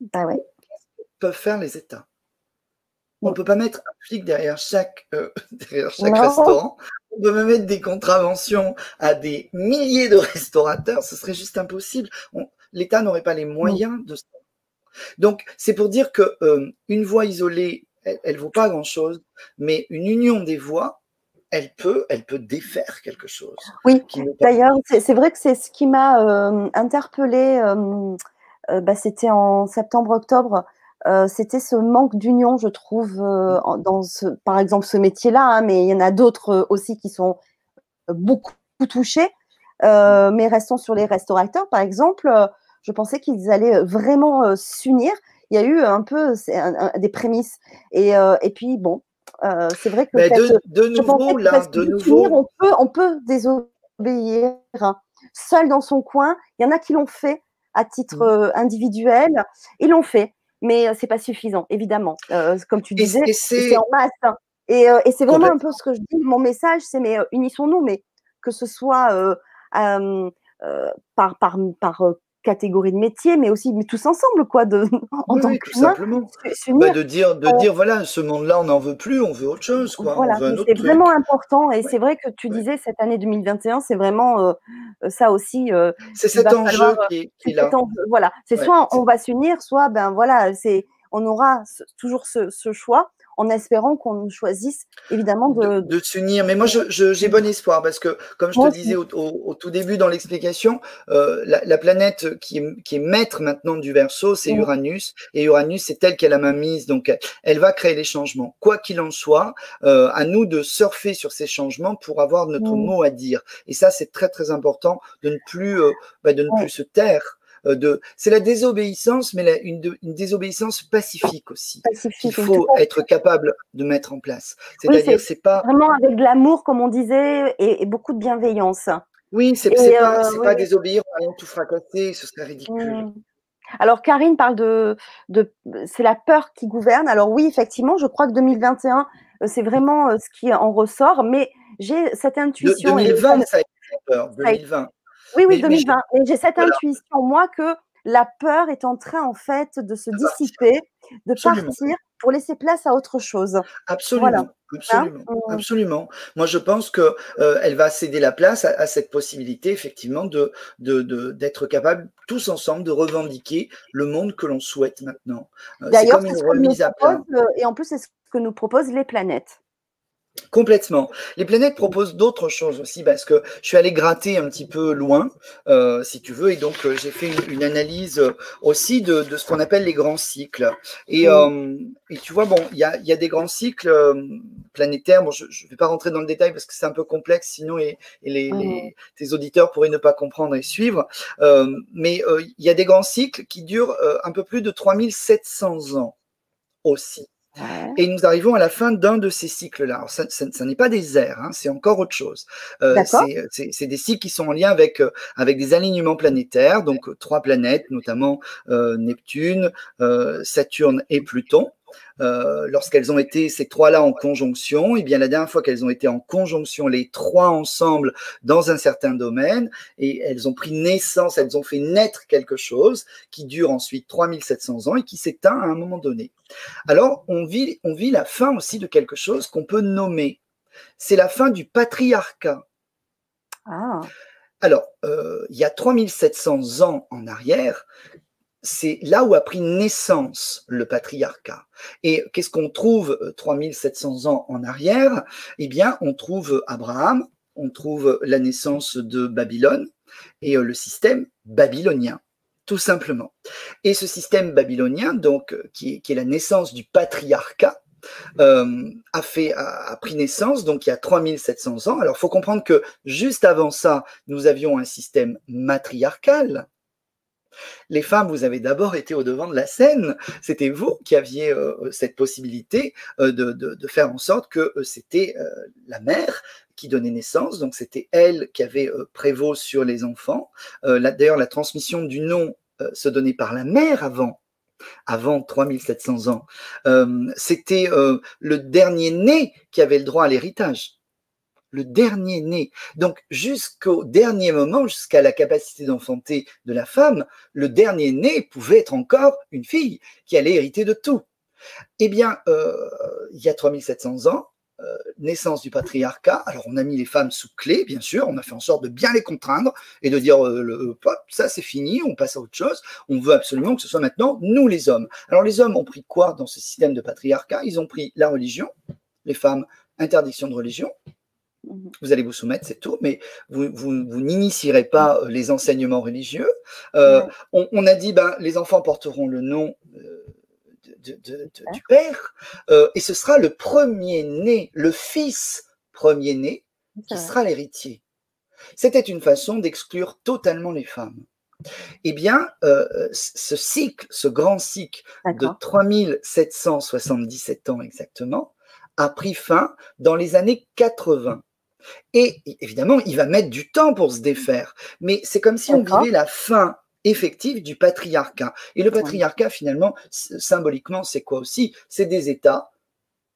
Bah ouais. Peuvent faire les États? On ne peut pas mettre un flic derrière chaque, derrière chaque restaurant on peut même mettre des contraventions à des milliers de restaurateurs, ce serait juste impossible. L'État n'aurait pas les moyens de ça. Donc, c'est pour dire que euh, une voix isolée, elle ne vaut pas grand-chose, mais une union des voix, elle peut, elle peut défaire quelque chose. Oui, d'ailleurs, c'est vrai que c'est ce qui m'a euh, interpellée. Euh, bah, C'était en septembre-octobre. Euh, c'était ce manque d'union, je trouve, euh, dans ce, par exemple ce métier-là, hein, mais il y en a d'autres euh, aussi qui sont beaucoup touchés. mais restons sur les restaurateurs, par exemple, je pensais qu'ils allaient vraiment s'unir. Il y a eu un peu des prémices. Et, et puis, bon, c'est vrai que de, nouveau, là, de nouveau. on, peut, on peut désobéir hein. seul dans son coin. Il y en a qui l'ont fait à titre mmh. individuel. Ils l'ont fait mais c'est pas suffisant, évidemment. comme tu disais, c'est en masse. Hein. Et, et c'est vraiment un peu ce que je dis. Mon message, c'est mais unissons-nous, mais que ce soit par, par, par catégorie de métier, mais aussi mais tous ensemble, quoi, de, en tant que simplement. Bah, de dire, de dire, voilà, ce monde-là, on n'en veut plus, on veut autre chose, quoi. Voilà, c'est vraiment important, et c'est vrai que tu disais cette année 2021, c'est vraiment ça aussi. c'est cet enjeu qui est, là. voilà, c'est soit on va s'unir, soit ben voilà, c'est on aura toujours ce, ce choix en espérant qu'on nous choisisse évidemment de, de, s'unir. Mais moi, j'ai bon espoir parce que, comme je te disais au, tout début dans l'explication, euh, la, planète qui est, qui est, maître maintenant du verso, c'est Uranus. Et Uranus, c'est elle qui a la main mise. Donc, elle va créer les changements. Quoi qu'il en soit, euh, à nous de surfer sur ces changements pour avoir notre mot à dire. Et ça, c'est très, très important de ne plus, euh, bah, de ne plus se taire de. C'est la désobéissance, mais une, désobéissance pacifique aussi. Il faut être capable de mettre en place. C'est-à-dire, c'est pas vraiment avec de l'amour, comme on disait, et, beaucoup de bienveillance. Oui, c'est pas, euh, pas désobéir en tout fracasser, ce serait ridicule. Mmh. Alors Karine parle de, de c'est la peur qui gouverne. Alors oui, effectivement, je crois que 2021, euh, c'est vraiment ce qui en ressort, mais j'ai cette intuition. 2020, ça a été peur. 2020. Oui, oui, 2020. Et j'ai cette intuition, moi, que la peur est en train, en fait, de se dissiper, de partir pour laisser place à autre chose. Absolument. Absolument, hein, mmh. absolument. Moi, je pense que euh, elle va céder la place à, cette possibilité, effectivement, de d'être capable tous ensemble de revendiquer le monde que l'on souhaite maintenant. Euh, D'ailleurs, c'est ce nous propose, euh, et en plus, c'est ce que nous proposent les planètes. Complètement. Les planètes proposent d'autres choses aussi parce que je suis allé gratter un petit peu loin, euh, si tu veux, et donc euh, j'ai fait une, analyse euh, aussi de, ce qu'on appelle les grands cycles. Et, et tu vois, bon, il y a, y a, des grands cycles planétaires. Bon, je ne vais pas rentrer dans le détail parce que c'est un peu complexe, sinon et, les, les, tes auditeurs pourraient ne pas comprendre et suivre. mais il y a des grands cycles qui durent un peu plus de 3700 ans aussi. Et nous arrivons à la fin d'un de ces cycles-là. Ça, n'est pas des airs, hein, c'est encore autre chose. Euh, c'est des cycles qui sont en lien avec, euh, avec des alignements planétaires, donc euh, trois planètes, notamment Neptune, Saturne et Pluton. Euh, lorsqu'elles ont été ces trois-là en conjonction, et eh bien la dernière fois qu'elles ont été en conjonction, les trois ensemble dans un certain domaine, et elles ont pris naissance, elles ont fait naître quelque chose qui dure ensuite 3700 ans et qui s'éteint à un moment donné. Alors on vit, on vit la fin aussi de quelque chose qu'on peut nommer. C'est la fin du patriarcat. Ah. Alors, euh, il y a 3700 ans en arrière, c'est là où a pris naissance le patriarcat. Et qu'est-ce qu'on trouve 3700 euh, ans en arrière? Eh bien, on trouve Abraham, on trouve la naissance de Babylone et euh, le système babylonien, tout simplement. Et ce système babylonien, donc, euh, qui est, la naissance du patriarcat, a, a, pris naissance donc il y a 3700 ans. Alors, il faut comprendre que juste avant ça, nous avions un système matriarcal, les femmes, vous avez d'abord été au devant de la scène. C'était vous qui aviez euh, cette possibilité euh, de, faire en sorte que euh, c'était la mère qui donnait naissance. Donc c'était elle qui avait prévôt sur les enfants. D'ailleurs, la transmission du nom se donnait par la mère avant avant 3700 ans. C'était le dernier né qui avait le droit à l'héritage le dernier né. Donc jusqu'au dernier moment, jusqu'à la capacité d'enfanter de la femme, le dernier né pouvait être encore une fille qui allait hériter de tout. Eh bien, euh, il y a 3700 ans, euh, naissance du patriarcat. Alors on a mis les femmes sous clé, bien sûr, on a fait en sorte de bien les contraindre et de dire euh, le, ça c'est fini, on passe à autre chose. On veut absolument que ce soit maintenant nous les hommes. Alors les hommes ont pris quoi dans ce système de patriarcat? Ils ont pris la religion, les femmes interdiction de religion. Vous allez vous soumettre, c'est tout, mais vous, vous, n'initierez pas euh, les enseignements religieux. Euh, on, a dit, ben, les enfants porteront le nom euh, du père, et ce sera le premier-né, le fils premier-né, qui sera l'héritier. C'était une façon d'exclure totalement les femmes. Eh bien, ce cycle, ce grand cycle de 3777 ans exactement, a pris fin dans les années 80. Et évidemment, il va mettre du temps pour se défaire. Mais c'est comme si on vivait la fin effective du patriarcat. Et le patriarcat, finalement, symboliquement, c'est quoi aussi? C'est des États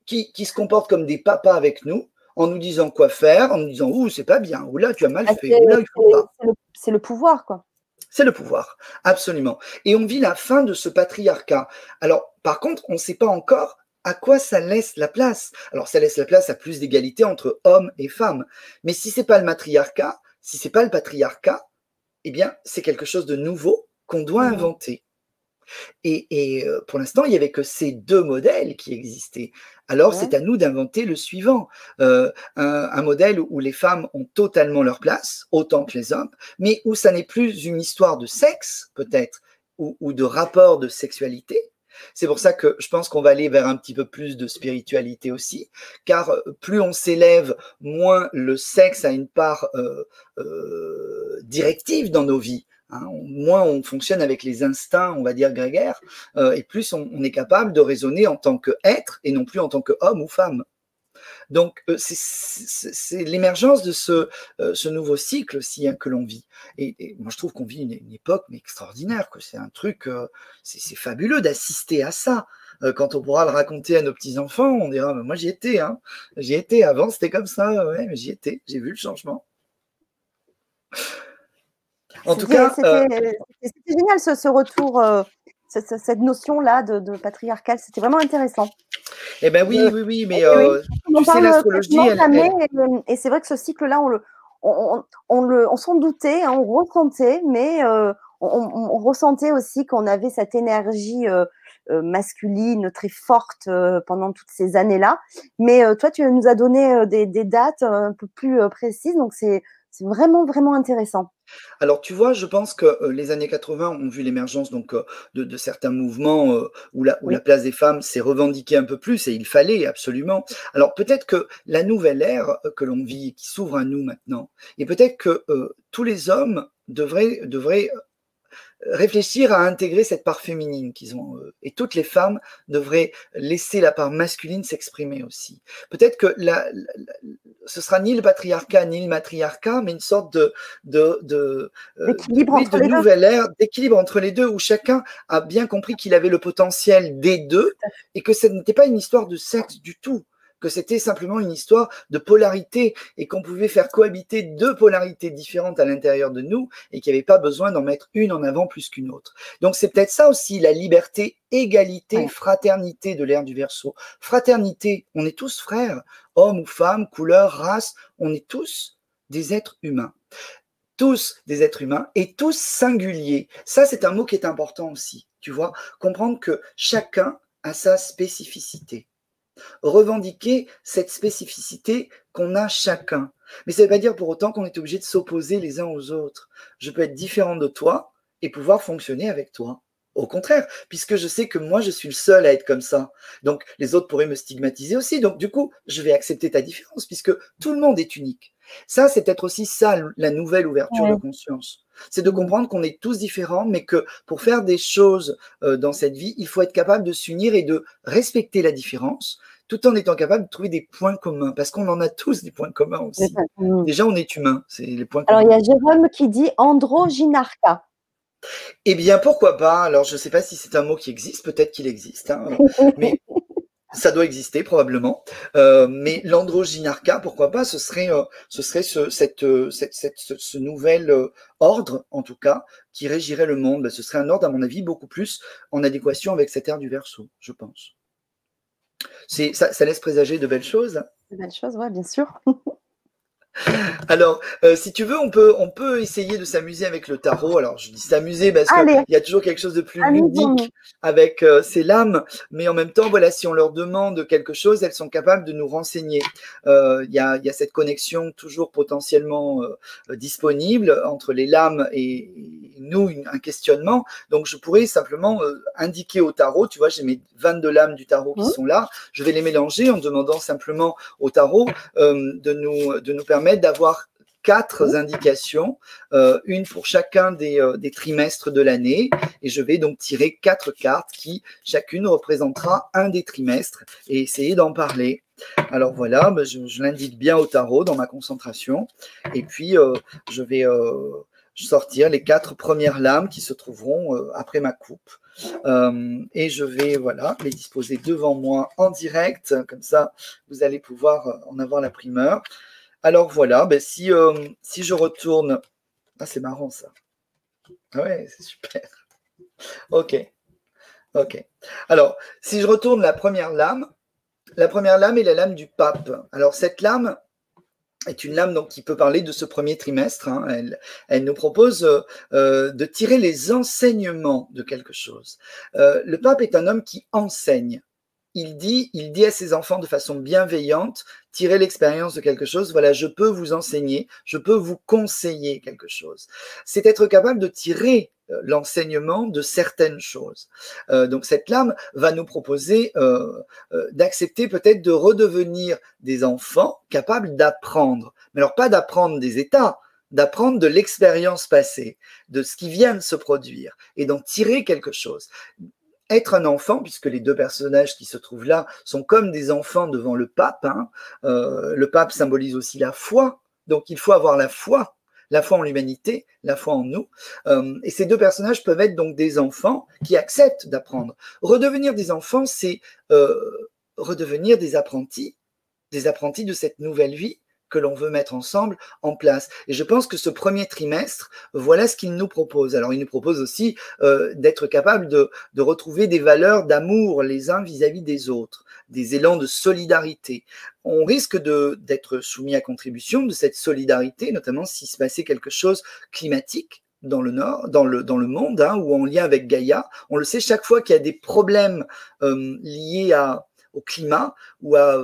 qui, se comportent comme des papas avec nous, en nous disant quoi faire, en nous disant ouh c'est pas bien, ou là tu as mal ah, fait, ou là il faut pas. C'est le, pouvoir quoi. C'est le pouvoir, absolument. Et on vit la fin de ce patriarcat. Alors par contre, on ne sait pas encore à quoi ça laisse la place? Alors ça laisse la place à plus d'égalité entre hommes et femmes. Mais si c'est pas le matriarcat, si c'est pas le patriarcat, eh bien c'est quelque chose de nouveau qu'on doit mmh. inventer. Et, euh, pour l'instant, il n'y avait que ces deux modèles qui existaient. Alors, c'est à nous d'inventer le suivant. Euh, un, modèle où les femmes ont totalement leur place, autant que les hommes, mais où ça n'est plus une histoire de sexe, peut-être, ou, de rapport de sexualité, c'est pour ça que je pense qu'on va aller vers un petit peu plus de spiritualité aussi, car euh, plus on s'élève, moins le sexe a une part euh, euh, directive dans nos vies. Hein. moins on fonctionne avec les instincts, on va dire grégaires, et plus on, est capable de raisonner en tant qu'être et non plus en tant qu'homme ou femme. Donc, euh, c'est l'émergence de ce, euh, ce, nouveau cycle aussi hein, que l'on vit. Et, moi, je trouve qu'on vit une, époque mais extraordinaire, que c'est un truc, euh, c'est fabuleux d'assister à ça. quand on pourra le raconter à nos petits-enfants, on dira, moi j'y étais, hein. j'y étais, avant c'était comme ça, ouais, mais j'y étais, j'ai vu le changement. En tout cas, c'était génial ce, retour cette, notion-là de, patriarcal. C'était vraiment intéressant. Eh bien oui, oui, oui, mais euh, tu l'astrologie, Et c'est vrai que ce cycle-là, on le, on, le, on s'en doutait, hein, on ressentait, mais euh, on, ressentait aussi qu'on avait cette énergie euh, masculine, très forte pendant toutes ces années-là. Mais toi, tu nous as donné des, des, dates un peu plus précises, donc c'est vraiment, vraiment intéressant. Alors, tu vois, je pense que les années 80 ont vu l'émergence donc de, certains mouvements où, la, où la place des femmes s'est revendiquée un peu plus et il fallait absolument. Alors, peut-être que la nouvelle ère que l'on vit, qui s'ouvre à nous maintenant, et peut-être que tous les hommes devraient, devraient réfléchir à intégrer cette part féminine qu'ils ont Et toutes les femmes devraient laisser la part masculine s'exprimer aussi. Peut-être que la, ce sera ni le patriarcat ni le matriarcat, mais une sorte de, de, de, euh, de nouvelle ère, d'équilibre entre les deux, où chacun a bien compris qu'il avait le potentiel des deux et que ce n'était pas une histoire de sexe du tout que c'était simplement une histoire de polarité et qu'on pouvait faire cohabiter deux polarités différentes à l'intérieur de nous et qu'il n'y avait pas besoin d'en mettre une en avant plus qu'une autre. Donc c'est peut-être ça aussi la liberté, égalité, fraternité de l'ère du verso. Fraternité, on est tous frères, hommes ou femmes, couleur, race, on est tous des êtres humains tous des êtres humains et tous singuliers. Ça, c'est un mot qui est important aussi, tu vois, comprendre que chacun a sa spécificité revendiquer cette spécificité qu'on a chacun. Mais ça ne veut pas dire pour autant qu'on est obligé de s'opposer les uns aux autres. Je peux être différent de toi et pouvoir fonctionner avec toi. Au contraire, puisque je sais que moi, je suis le seul à être comme ça. Donc, les autres pourraient me stigmatiser aussi. Donc, du coup, je vais accepter ta différence, puisque tout le monde est unique. Ça, c'est peut-être aussi ça, la nouvelle ouverture de conscience. C'est de comprendre qu'on est tous différents, mais que pour faire des choses euh, dans cette vie, il faut être capable de s'unir et de respecter la différence, tout en étant capable de trouver des points communs, parce qu'on en a tous des points communs aussi. Déjà, on est humain, c'est les points Alors, il y a Jérôme qui dit androgynarca. Eh bien, pourquoi pas? Alors, je ne sais pas si c'est un mot qui existe, peut-être qu'il existe, hein, mais ça doit exister probablement. Euh, mais l'androgynarca, pourquoi pas? Ce serait, euh, ce serait ce, cette, euh, cette, cette, ce, nouvel ordre, en tout cas, qui régirait le monde. Ben, ce serait un ordre, à mon avis, beaucoup plus en adéquation avec cette ère du verso, je pense. Ça laisse présager de belles choses. De belles choses, oui, bien sûr. Alors, euh, si tu veux, on peut, on peut essayer de s'amuser avec le tarot. Alors, je dis s'amuser parce qu'il y a toujours quelque chose de plus ludique avec euh, ces lames, mais en même temps, voilà, si on leur demande quelque chose, elles sont capables de nous renseigner. Euh, il y, a, y, a, cette connexion toujours potentiellement disponible entre les lames et, nous, un questionnement. Donc, je pourrais simplement indiquer au tarot, tu vois, j'ai mes 22 lames du tarot qui mmh. sont là, je vais les mélanger en demandant simplement au tarot de nous, de nous permettre d'avoir quatre indications, euh, une pour chacun euh, des, trimestres de l'année, et je vais donc tirer quatre cartes qui chacune représentera un des trimestres et essayer d'en parler. Alors voilà, ben, je, l'indique bien au tarot dans ma concentration, et puis euh, je vais sortir les quatre premières lames qui se trouveront après ma coupe. et je vais voilà les disposer devant moi en direct, comme ça vous allez pouvoir en avoir la primeur. Alors voilà, ben si, euh, si je retourne. Ah, c'est marrant ça. Ah ouais, c'est super. Ok. Ok. Alors, si je retourne la première lame, la première lame est la lame du pape. Alors, cette lame est une lame donc, qui peut parler de ce premier trimestre. Hein. Elle, nous propose euh, de tirer les enseignements de quelque chose. Euh, le pape est un homme qui enseigne il dit, il dit à ses enfants de façon bienveillante, tirez l'expérience de quelque chose, voilà, je peux vous enseigner, je peux vous conseiller quelque chose. C'est être capable de tirer euh, l'enseignement de certaines choses. Euh, donc cette lame va nous proposer euh, d'accepter peut-être de redevenir des enfants capables d'apprendre. Mais alors pas d'apprendre des états, d'apprendre de l'expérience passée, de ce qui vient de se produire, et d'en tirer quelque chose être un enfant, puisque les deux personnages qui se trouvent là sont comme des enfants devant le pape. Hein. Euh, le pape symbolise aussi la foi, donc il faut avoir la foi, la foi en l'humanité, la foi en nous. Euh, et ces deux personnages peuvent être donc des enfants qui acceptent d'apprendre. Redevenir des enfants, c'est euh, redevenir des apprentis, des apprentis de cette nouvelle vie que l'on veut mettre ensemble en place. Et je pense que ce premier trimestre, voilà ce qu'il nous propose. Alors, il nous propose aussi euh, d'être capable de, retrouver des valeurs d'amour les uns vis-à-vis des autres, des élans de solidarité. On risque d'être soumis à contribution de cette solidarité, notamment s'il se passait quelque chose climatique dans le nord, dans le, dans le monde, hein, ou en lien avec Gaïa. On le sait, chaque fois qu'il y a des problèmes euh, liés au climat ou à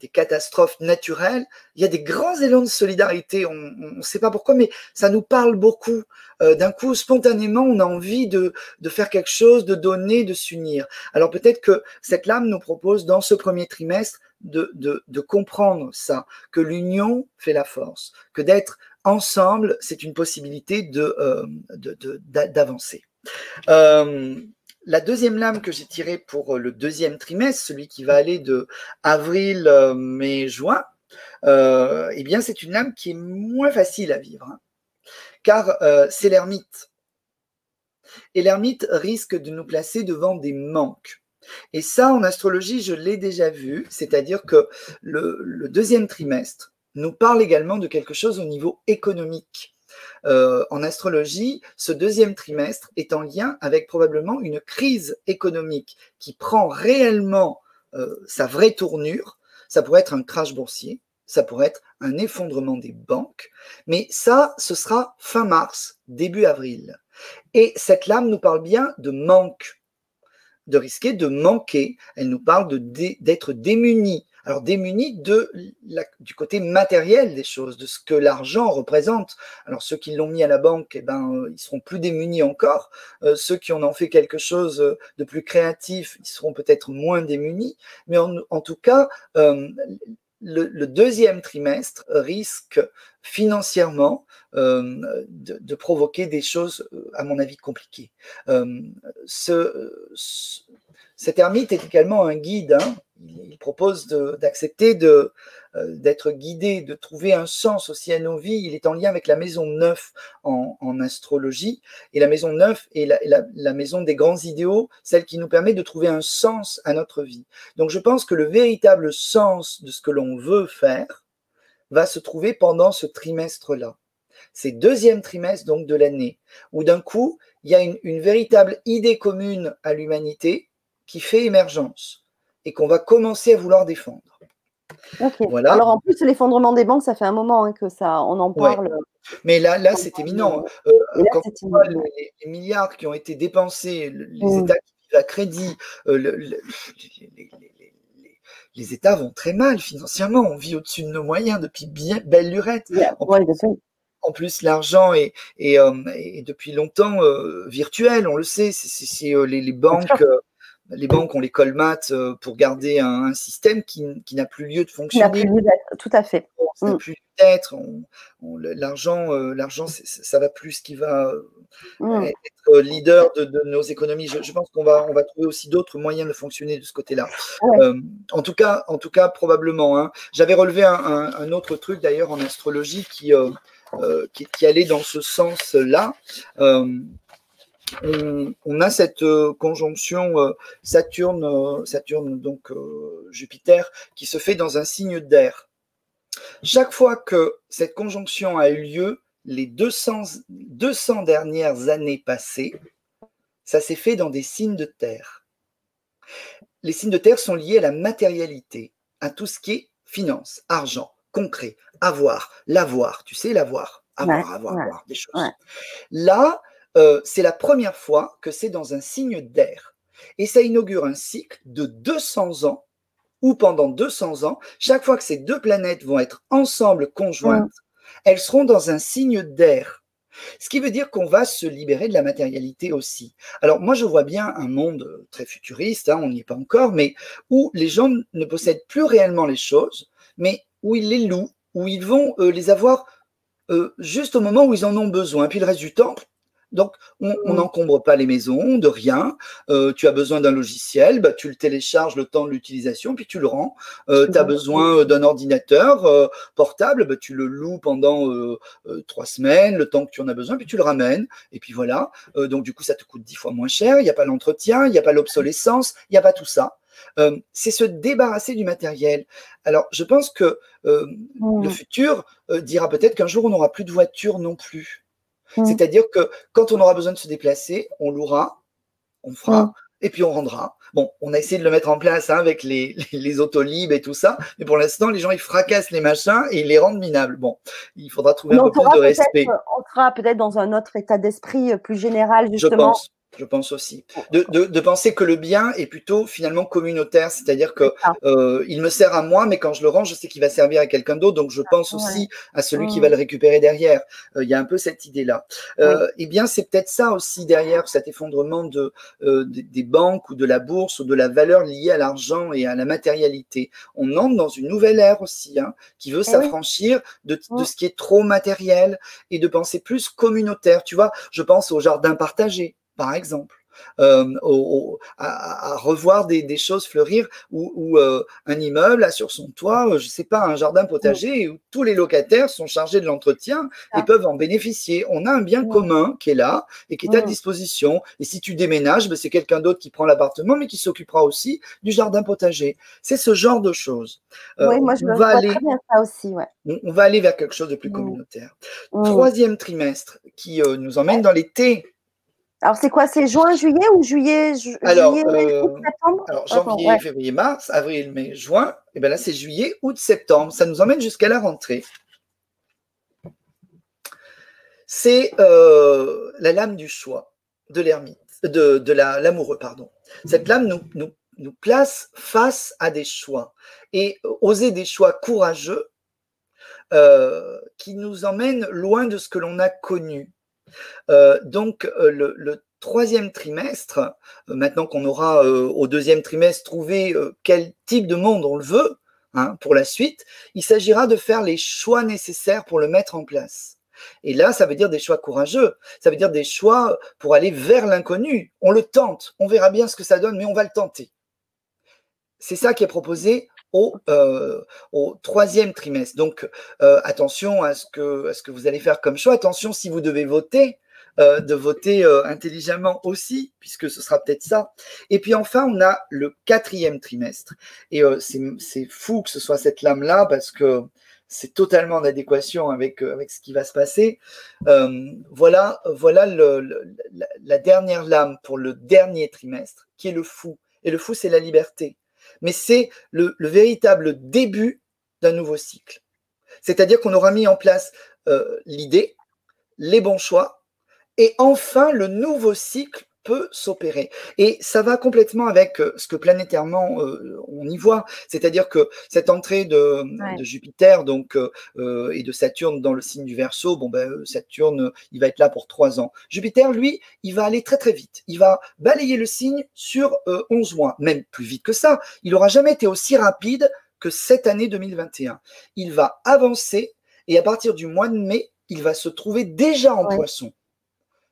des, catastrophes naturelles, il y a des grands élans de solidarité. On ne sait pas pourquoi, mais ça nous parle beaucoup. Euh, d'un coup, spontanément, on a envie de, de faire quelque chose, de donner, de s'unir. Alors peut-être que cette lame nous propose dans ce premier trimestre de, de, de comprendre ça, que l'union fait la force, que d'être ensemble, c'est une possibilité de, euh, d'avancer. Euh, la deuxième lame que j'ai tirée pour le deuxième trimestre, celui qui va aller de avril, euh, mai, juin, eh bien, c'est une lame qui est moins facile à vivre, hein. car c'est l'ermite. Et l'ermite risque de nous placer devant des manques. Et ça, en astrologie, je l'ai déjà vu, c'est-à-dire que le, deuxième trimestre nous parle également de quelque chose au niveau économique. Euh, en astrologie, ce deuxième trimestre est en lien avec probablement une crise économique qui prend réellement euh, sa vraie tournure. Ça pourrait être un crash boursier, ça pourrait être un effondrement des banques, mais ça, ce sera fin mars, début avril. Et cette lame nous parle bien de manque de risquer de manquer. Elle nous parle d'être démunis. Alors démunis de du côté matériel des choses, de ce que l'argent représente. Alors ceux qui l'ont mis à la banque, eh ben, euh, ils seront plus démunis encore. Euh, ceux qui en ont fait quelque chose de plus créatif, ils seront peut-être moins démunis. Mais en, tout cas, euh, le, deuxième trimestre risque financièrement euh, de, provoquer des choses, euh, à mon avis, compliquées. Euh, cet ermite est également un guide. Hein. Il, propose d'accepter de, d'être guidé, de trouver un sens aussi à nos vies. Il est en lien avec la maison 9 en, astrologie. Et la maison 9 est la, maison des grands idéaux, celle qui nous permet de trouver un sens à notre vie. Donc je pense que le véritable sens de ce que l'on veut faire va se trouver pendant ce trimestre-là. C'est deuxième trimestre donc de l'année, où d'un coup, il y a une véritable idée commune à l'humanité qui fait émergence et qu'on va commencer à vouloir défendre. Voilà. Alors en plus, l'effondrement des banques, ça fait un moment hein, que ça, on en parle. Mais là, là c'est éminent. Euh, quand on voit les, milliards qui ont été dépensés, les mmh. États qui vivent à crédit, euh, les, États vont très mal financièrement. On vit au-dessus de nos moyens depuis bien belle lurette. en, plus, l'argent est, euh, depuis longtemps virtuel, on le sait. C'est les, banques les banques ont les colmates euh, pour garder un, système qui, n'a plus lieu de fonctionner. Qui n'a plus lieu d'être, tout à fait. Ça n'a mm. plus d'être. l'argent, euh, l'argent, ça va plus ce qui va mm. être leader de, nos économies. Je, pense qu'on va, on va trouver aussi d'autres moyens de fonctionner de ce côté-là. Euh, en tout cas, en tout cas, probablement. Hein. J'avais relevé un, autre truc d'ailleurs en astrologie qui, qui, qui, allait dans ce sens-là on, a cette euh, conjonction euh, Saturne, euh, Saturne donc Jupiter qui se fait dans un signe d'air. Chaque fois que cette conjonction a eu lieu, les 200, 200 dernières années passées, ça s'est fait dans des signes de terre. Les signes de terre sont liés à la matérialité, à tout ce qui est finance, argent, concret, avoir, l'avoir, tu sais, l'avoir, avoir, avoir, avoir, des choses. Là, euh, c'est la première fois que c'est dans un signe d'air. Et ça inaugure un cycle de 200 ans, où pendant 200 ans, chaque fois que ces deux planètes vont être ensemble conjointes, elles seront dans un signe d'air. Ce qui veut dire qu'on va se libérer de la matérialité aussi. Alors moi, je vois bien un monde très futuriste, hein, on n'y est pas encore, mais où les gens ne possèdent plus réellement les choses, mais où ils les louent, où ils vont euh, les avoir euh, juste au moment où ils en ont besoin. Puis le reste du temps, donc, on mm. n'encombre pas les maisons de rien. Euh, tu as besoin d'un logiciel, bah, tu le télécharges le temps de l'utilisation, puis tu le rends. Euh, tu as besoin euh, d'un ordinateur portable, bah, tu le loues pendant trois semaines, le temps que tu en as besoin, puis tu le ramènes. Et puis voilà. donc, du coup, ça te coûte dix fois moins cher. Il n'y a pas l'entretien, il n'y a pas l'obsolescence, il n'y a pas tout ça. c'est se débarrasser du matériel. Alors, je pense que le mm. futur dira peut-être qu'un jour, on n'aura plus de voiture non plus. Mm. C'est-à-dire que quand on aura besoin de se déplacer, on louera, on fera. Mm. et puis on rendra. Bon, on a essayé de le mettre en place hein, avec les, les, autolibes et tout ça, mais pour l'instant, les gens, ils fracassent les machins et ils les rendent minables. Bon, il faudra trouver un peu plus de respect. On sera peut-être dans un autre état d'esprit euh, plus général, justement. Je pense je pense aussi. De, de, de, penser que le bien est plutôt finalement communautaire, c'est-à-dire que euh, il me sert à moi, mais quand je le rends, je sais qu'il va servir à quelqu'un d'autre, donc je ah, pense aussi à celui qui va le récupérer derrière. Euh, il y a un peu cette idée-là. Euh, Eh bien, c'est peut-être ça aussi derrière cet effondrement de, des banques ou de la bourse ou de la valeur liée à l'argent et à la matérialité. On entre dans une nouvelle ère aussi, hein, qui veut eh s'affranchir de, de ce qui est trop matériel et de penser plus communautaire. Tu vois, je pense au jardin partagé par exemple. Euh, à, revoir des, choses fleurir ou, euh, un immeuble a sur son toit, euh, je sais pas, un jardin potager où tous les locataires sont chargés de l'entretien et ah. peuvent en bénéficier. On a un bien commun qui est là et qui est à disposition. Et si tu déménages, ben, c'est quelqu'un d'autre qui prend l'appartement, mais qui s'occupera aussi du jardin potager. C'est ce genre de choses. oui, moi je on va aller, bien ça aussi. On, va aller vers quelque chose de plus mmh. communautaire. Mmh. Troisième trimestre qui nous emmène dans l'été alors, c'est quoi C'est juin, juillet ou juillet, alors, juillet, euh, septembre? Alors, janvier, février, mars, avril, mai, juin. Et eh bien là, c'est juillet, août, septembre. Ça nous emmène jusqu'à la rentrée. C'est euh, la lame du choix de l'ermite, de, de l'amoureux, pardon. Cette lame nous, nous, nous place face à des choix et oser des choix courageux euh, qui nous emmènent loin de ce que l'on a connu. Euh, donc, euh, le, troisième trimestre, euh, maintenant qu'on aura au deuxième trimestre trouvé quel type de monde on le veut hein, pour la suite, il s'agira de faire les choix nécessaires pour le mettre en place. Et là, ça veut dire des choix courageux, ça veut dire des choix pour aller vers l'inconnu. On le tente, on verra bien ce que ça donne, mais on va le tenter. C'est ça qui est proposé au, au troisième trimestre. Donc, attention à ce, que, à ce que vous allez faire comme choix. Attention si vous devez voter, euh, de voter euh, intelligemment aussi, puisque ce sera peut-être ça. Et puis enfin, on a le quatrième trimestre. Et euh, c'est fou que ce soit cette lame-là, parce que c'est totalement en adéquation avec, avec ce qui va se passer. voilà voilà le, la, dernière lame pour le dernier trimestre, qui est le fou. Et le fou, c'est la liberté. Mais c'est le, le véritable début d'un nouveau cycle. C'est-à-dire qu'on aura mis en place l'idée, les bons choix, et enfin, le nouveau cycle peut s'opérer. Et ça va complètement avec euh, ce que planétairement euh, on y voit, c'est-à-dire que cette entrée de, Jupiter donc euh, et de Saturne dans le signe du Verseau, bon ben Saturne, il va être là pour trois ans. Jupiter, lui, il va aller très très vite. Il va balayer le signe sur 11 mois, même plus vite que ça. Il n'aura jamais été aussi rapide que cette année 2021. Il va avancer et à partir du mois de mai, il va se trouver déjà en Poisson.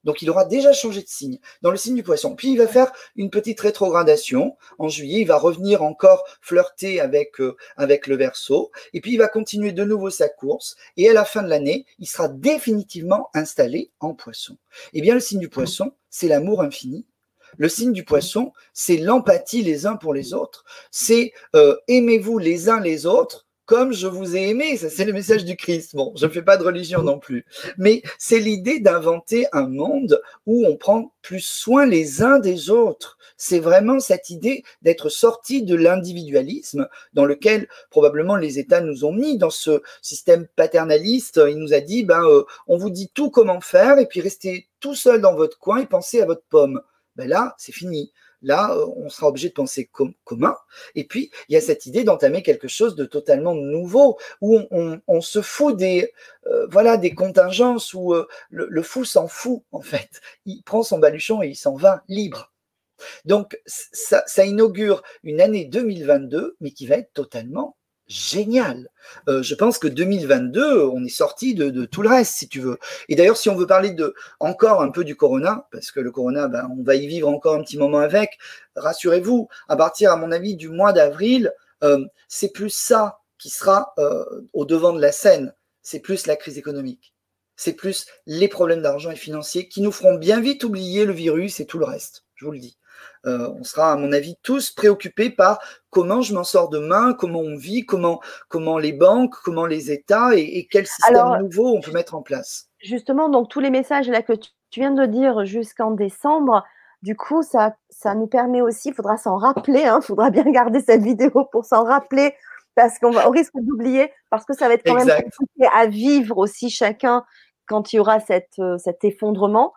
Donc il aura déjà changé de signe dans le signe du poisson. Puis il va faire une petite rétrogradation. En juillet, il va revenir encore flirter avec, euh, avec le verso. Et puis il va continuer de nouveau sa course. Et à la fin de l'année, il sera définitivement installé en poisson. Eh bien, le signe du poisson, c'est l'amour infini. Le signe du poisson, c'est l'empathie les uns pour les autres. C'est euh, aimez-vous les uns les autres comme je vous ai aimé. Ça, c'est le message du Christ. Bon, je ne fais pas de religion non plus. Mais c'est l'idée d'inventer un monde où on prend plus soin les uns des autres. C'est vraiment cette idée d'être sorti de l'individualisme dans lequel probablement les États nous ont mis dans ce système paternaliste. Il nous a dit, ben, euh, on vous dit tout comment faire et puis restez tout seul dans votre coin et pensez à votre pomme. Ben là, c'est fini. Là, euh, on sera obligé de penser commun. Et puis, il y a cette idée d'entamer quelque chose de totalement nouveau, où on, se fout des, euh, voilà, des contingences, où euh, le, fou s'en fout, en fait. Il prend son baluchon et il s'en va libre. Donc, ça, ça inaugure une année 2022, mais qui va être totalement génial. Euh, je pense que 2022, on est sorti de, tout le reste, si tu veux. Et d'ailleurs, si on veut parler de encore un peu du corona, parce que le corona, ben, on va y vivre encore un petit moment avec, rassurez-vous, à partir, à mon avis, du mois d'avril, euh, c'est plus ça qui sera euh, au devant de la scène. C'est plus la crise économique. C'est plus les problèmes d'argent et financiers qui nous feront bien vite oublier le virus et tout le reste. Je vous le dis. Euh, on sera, à mon avis, tous préoccupés par comment je m'en sors demain, comment on vit, comment, comment les banques, comment les États et, quel système nouveau on peut mettre en place. Justement, donc tous les messages là que tu viens de dire jusqu'en décembre, Du coup, ça, ça nous permet aussi, il faudra s'en rappeler, il hein, faudra bien garder cette vidéo pour s'en rappeler, parce qu'on va, risque d'oublier, parce que ça va être quand même compliqué à vivre aussi chacun quand il y aura cette, euh, cet effondrement.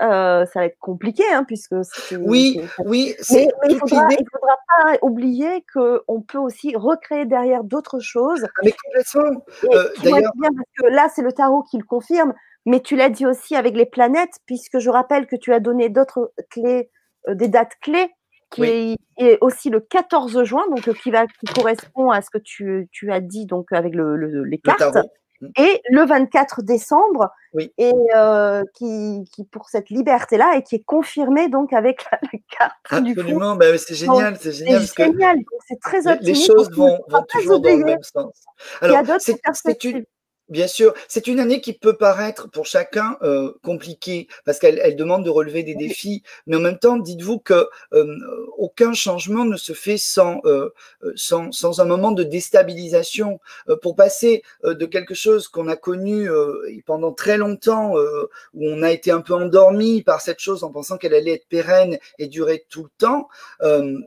Euh, ça va être compliqué, hein, puisque oui, oui. Mais, il ne faudra, pas oublier qu'on peut aussi recréer derrière d'autres choses. Ah, mais complètement. Euh, d'ailleurs, que là, c'est le tarot qui le confirme, mais tu l'as dit aussi avec les planètes, puisque je rappelle que tu as donné d'autres clés, euh, des dates clés, qui est, aussi le 14 juin, donc qui va qui correspond à ce que tu, tu as dit donc avec le, les cartes. Et le 24 décembre, et euh, qui, qui, pour cette liberté-là et qui est confirmé donc avec la, carte. Absolument, bah, c'est génial, c'est génial. C'est génial, c'est très optimiste. Les choses vont, vont toujours dans le même sens. Alors, c'est une, Bien sûr, c'est une année qui peut paraître pour chacun euh, compliquée parce qu'elle elle demande de relever des défis, mais en même temps, dites-vous que euh, aucun changement ne se fait sans, euh, sans, sans, un moment de déstabilisation. pour passer de quelque chose qu'on a connu pendant très longtemps, où on a été un peu endormi par cette chose en pensant qu'elle allait être pérenne et durer tout le temps,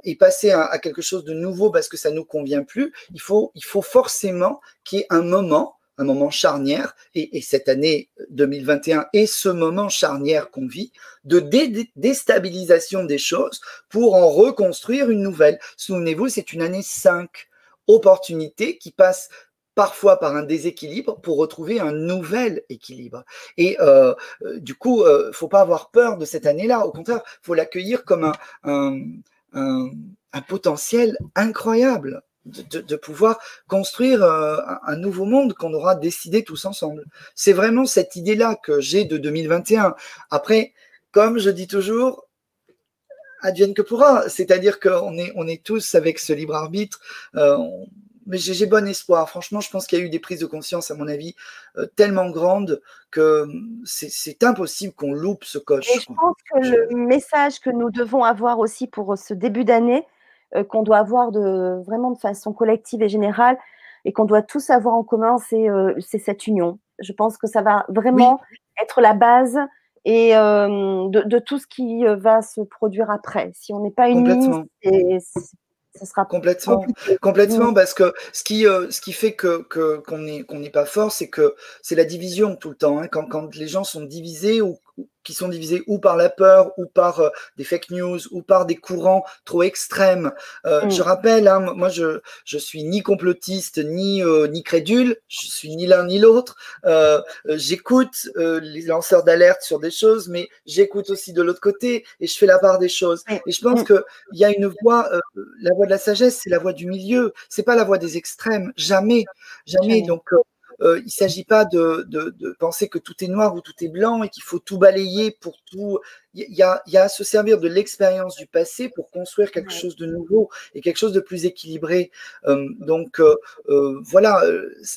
et passer à, à, quelque chose de nouveau parce que ça nous convient plus, il faut, il faut forcément qu'il y ait un moment un moment charnière, et, cette année 2021 est ce moment charnière qu'on vit, de déstabilisation des choses pour en reconstruire une nouvelle. Souvenez-vous, c'est une année 5, opportunité qui passe parfois par un déséquilibre pour retrouver un nouvel équilibre. Et euh, euh, du coup, euh, faut pas avoir peur de cette année-là. Au contraire, faut l'accueillir comme un, un potentiel incroyable de, pouvoir construire euh, un nouveau monde qu'on aura décidé tous ensemble. C'est vraiment cette idée-là que j'ai de 2021. Après, comme je dis toujours, advienne que pourra, c'est-à-dire qu'on est, on est tous avec ce libre arbitre. Euh, mais j'ai bon espoir. Franchement, je pense qu'il y a eu des prises de conscience, à mon avis, euh, tellement grandes que c'est impossible qu'on loupe ce coche. Et je pense que le message que nous devons avoir aussi pour ce début d'année, qu'on doit avoir de, vraiment de façon collective et générale et qu'on doit tous avoir en commun, c'est euh, cette union. Je pense que ça va vraiment être la base et euh, de, tout ce qui va se produire après. Si on n'est pas unis, ça sera complètement, complètement, parce que ce qui, ce qui fait que qu'on n'est qu'on n'est pas fort, c'est que c'est la division tout le temps. Hein. quand, quand les gens sont divisés ou qui sont divisés ou par la peur, ou par euh, des fake news, ou par des courants trop extrêmes. Euh, mm. Je rappelle, hein, moi je je suis ni complotiste ni euh, ni crédule, je suis ni l'un ni l'autre. j'écoute les lanceurs d'alerte sur des choses, mais j'écoute aussi de l'autre côté et je fais la part des choses. Et je pense mm. que il y a une voie, la voie de la sagesse, c'est la voie du milieu. C'est pas la voie des extrêmes, jamais, jamais. Donc euh, il ne s'agit pas de, penser que tout est noir ou tout est blanc et qu'il faut tout balayer pour tout. Il y a, à se servir de l'expérience du passé pour construire quelque chose de nouveau et quelque chose de plus équilibré. Euh, donc euh, voilà,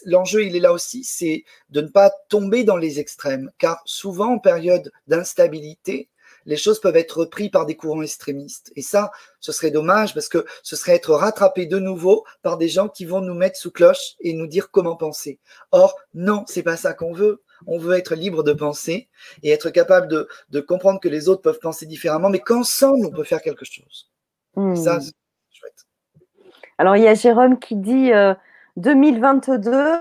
l'enjeu, il est là aussi, c'est de ne pas tomber dans les extrêmes, car souvent en période d'instabilité, les choses peuvent être reprises par des courants extrémistes. Et ça, ce serait dommage parce que ce serait être rattrapé de nouveau par des gens qui vont nous mettre sous cloche et nous dire comment penser. Or, non, c'est pas ça qu'on veut. On veut être libre de penser et être capable de, comprendre que les autres peuvent penser différemment, mais qu'ensemble, on peut faire quelque chose. Ça, hmm. c'est chouette. Alors, il y a Jérôme qui dit 2022, euh,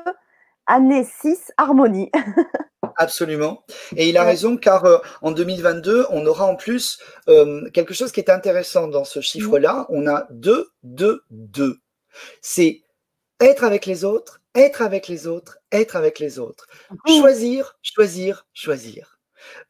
année 6, harmonie. Absolument. Et il a raison car euh, en 2022, on aura en plus euh, quelque chose qui est intéressant dans ce chiffre-là. On a 2, 2, 2. C'est être avec les autres, être avec les autres, être avec les autres. Choisir, choisir, choisir.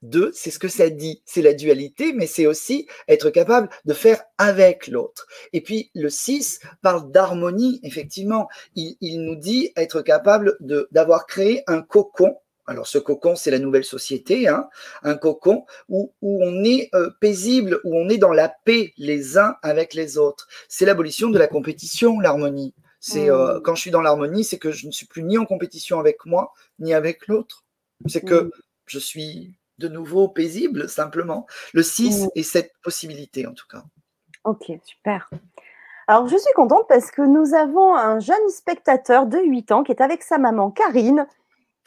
Deux, c'est ce que ça dit, c'est la dualité, mais c'est aussi être capable de faire avec l'autre. Et puis le 6 parle d'harmonie, effectivement. Il, il, nous dit être capable d'avoir créé un cocon alors ce cocon, c'est la nouvelle société, hein, un cocon où, où on est euh, paisible, où on est dans la paix les uns avec les autres. C'est l'abolition de la compétition, l'harmonie. C'est euh, mmh. quand je suis dans l'harmonie, c'est que je ne suis plus ni en compétition avec moi ni avec l'autre. C'est que mmh. je suis de nouveau paisible simplement. Le 6 mmh. est cette possibilité en tout cas. Ok, super. Alors je suis contente parce que nous avons un jeune spectateur de 8 ans qui est avec sa maman Karine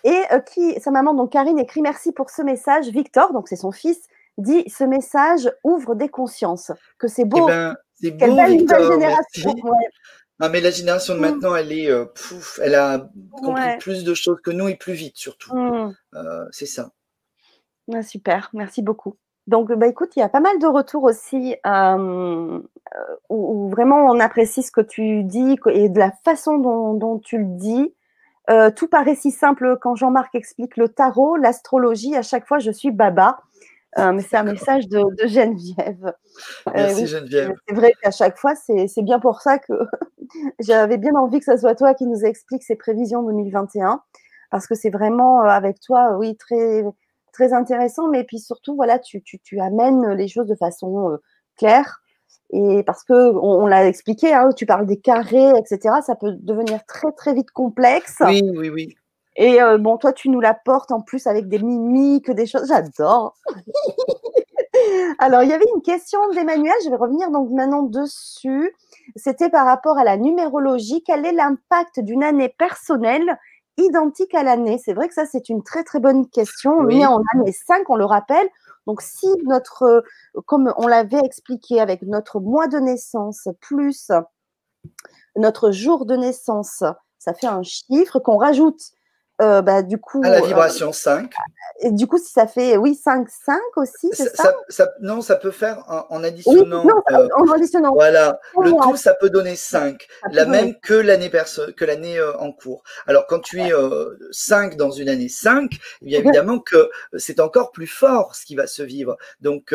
et euh, qui, sa maman, donc Karine, écrit merci pour ce message. Victor, donc c'est son fils, dit ce message ouvre des consciences, que c'est beau. Eh ben, c'est beau, nouvelle génération. Non, mais la génération de mm. maintenant, elle est, euh, pouf, elle a compris plus de choses que nous et plus vite surtout. Mm. Euh, c'est ça. super, merci beaucoup. Donc, bah, écoute, il y a pas mal de retours aussi euh, où, vraiment on apprécie ce que tu dis et de la façon dont, tu le dis. Tout paraît si simple quand Jean-Marc explique le tarot, l'astrologie. À chaque fois, je suis baba. Euh, mais c'est un message de, Geneviève. Euh, Merci Geneviève. C'est vrai qu'à chaque fois, c'est bien pour ça que j'avais bien envie que ce soit toi qui nous explique ces prévisions 2021, parce que c'est vraiment euh, avec toi, oui, très, très intéressant, mais puis surtout, voilà, tu, tu, tu amènes les choses de façon claire. Et parce que on, l'a expliqué, hein, tu parles des carrés, etc. Ça peut devenir très très vite complexe. Oui, oui, oui. Et euh, bon, toi, tu nous la portes en plus avec des mimiques, des choses. J'adore. Alors, il y avait une question d'Emmanuel. Je vais revenir donc maintenant dessus. C'était par rapport à la numérologie. Quel est l'impact d'une année personnelle identique à l'année? C'est vrai que ça, c'est une très, très bonne question. On est en année 5, on le rappelle. Donc, si notre, comme on l'avait expliqué avec notre mois de naissance plus notre jour de naissance, ça fait un chiffre qu'on rajoute euh, bah, du coup. À la euh, vibration 5. Et du coup, si ça fait, oui, 5, 5 aussi, c'est ça, Non, ça peut faire en, additionnant. Euh, en additionnant. Voilà, le tout, ça peut donner 5, la même que l'année que l'année en cours. Alors, quand tu es 5 dans une année 5, bien évidemment que c'est encore plus fort ce qui va se vivre. Donc,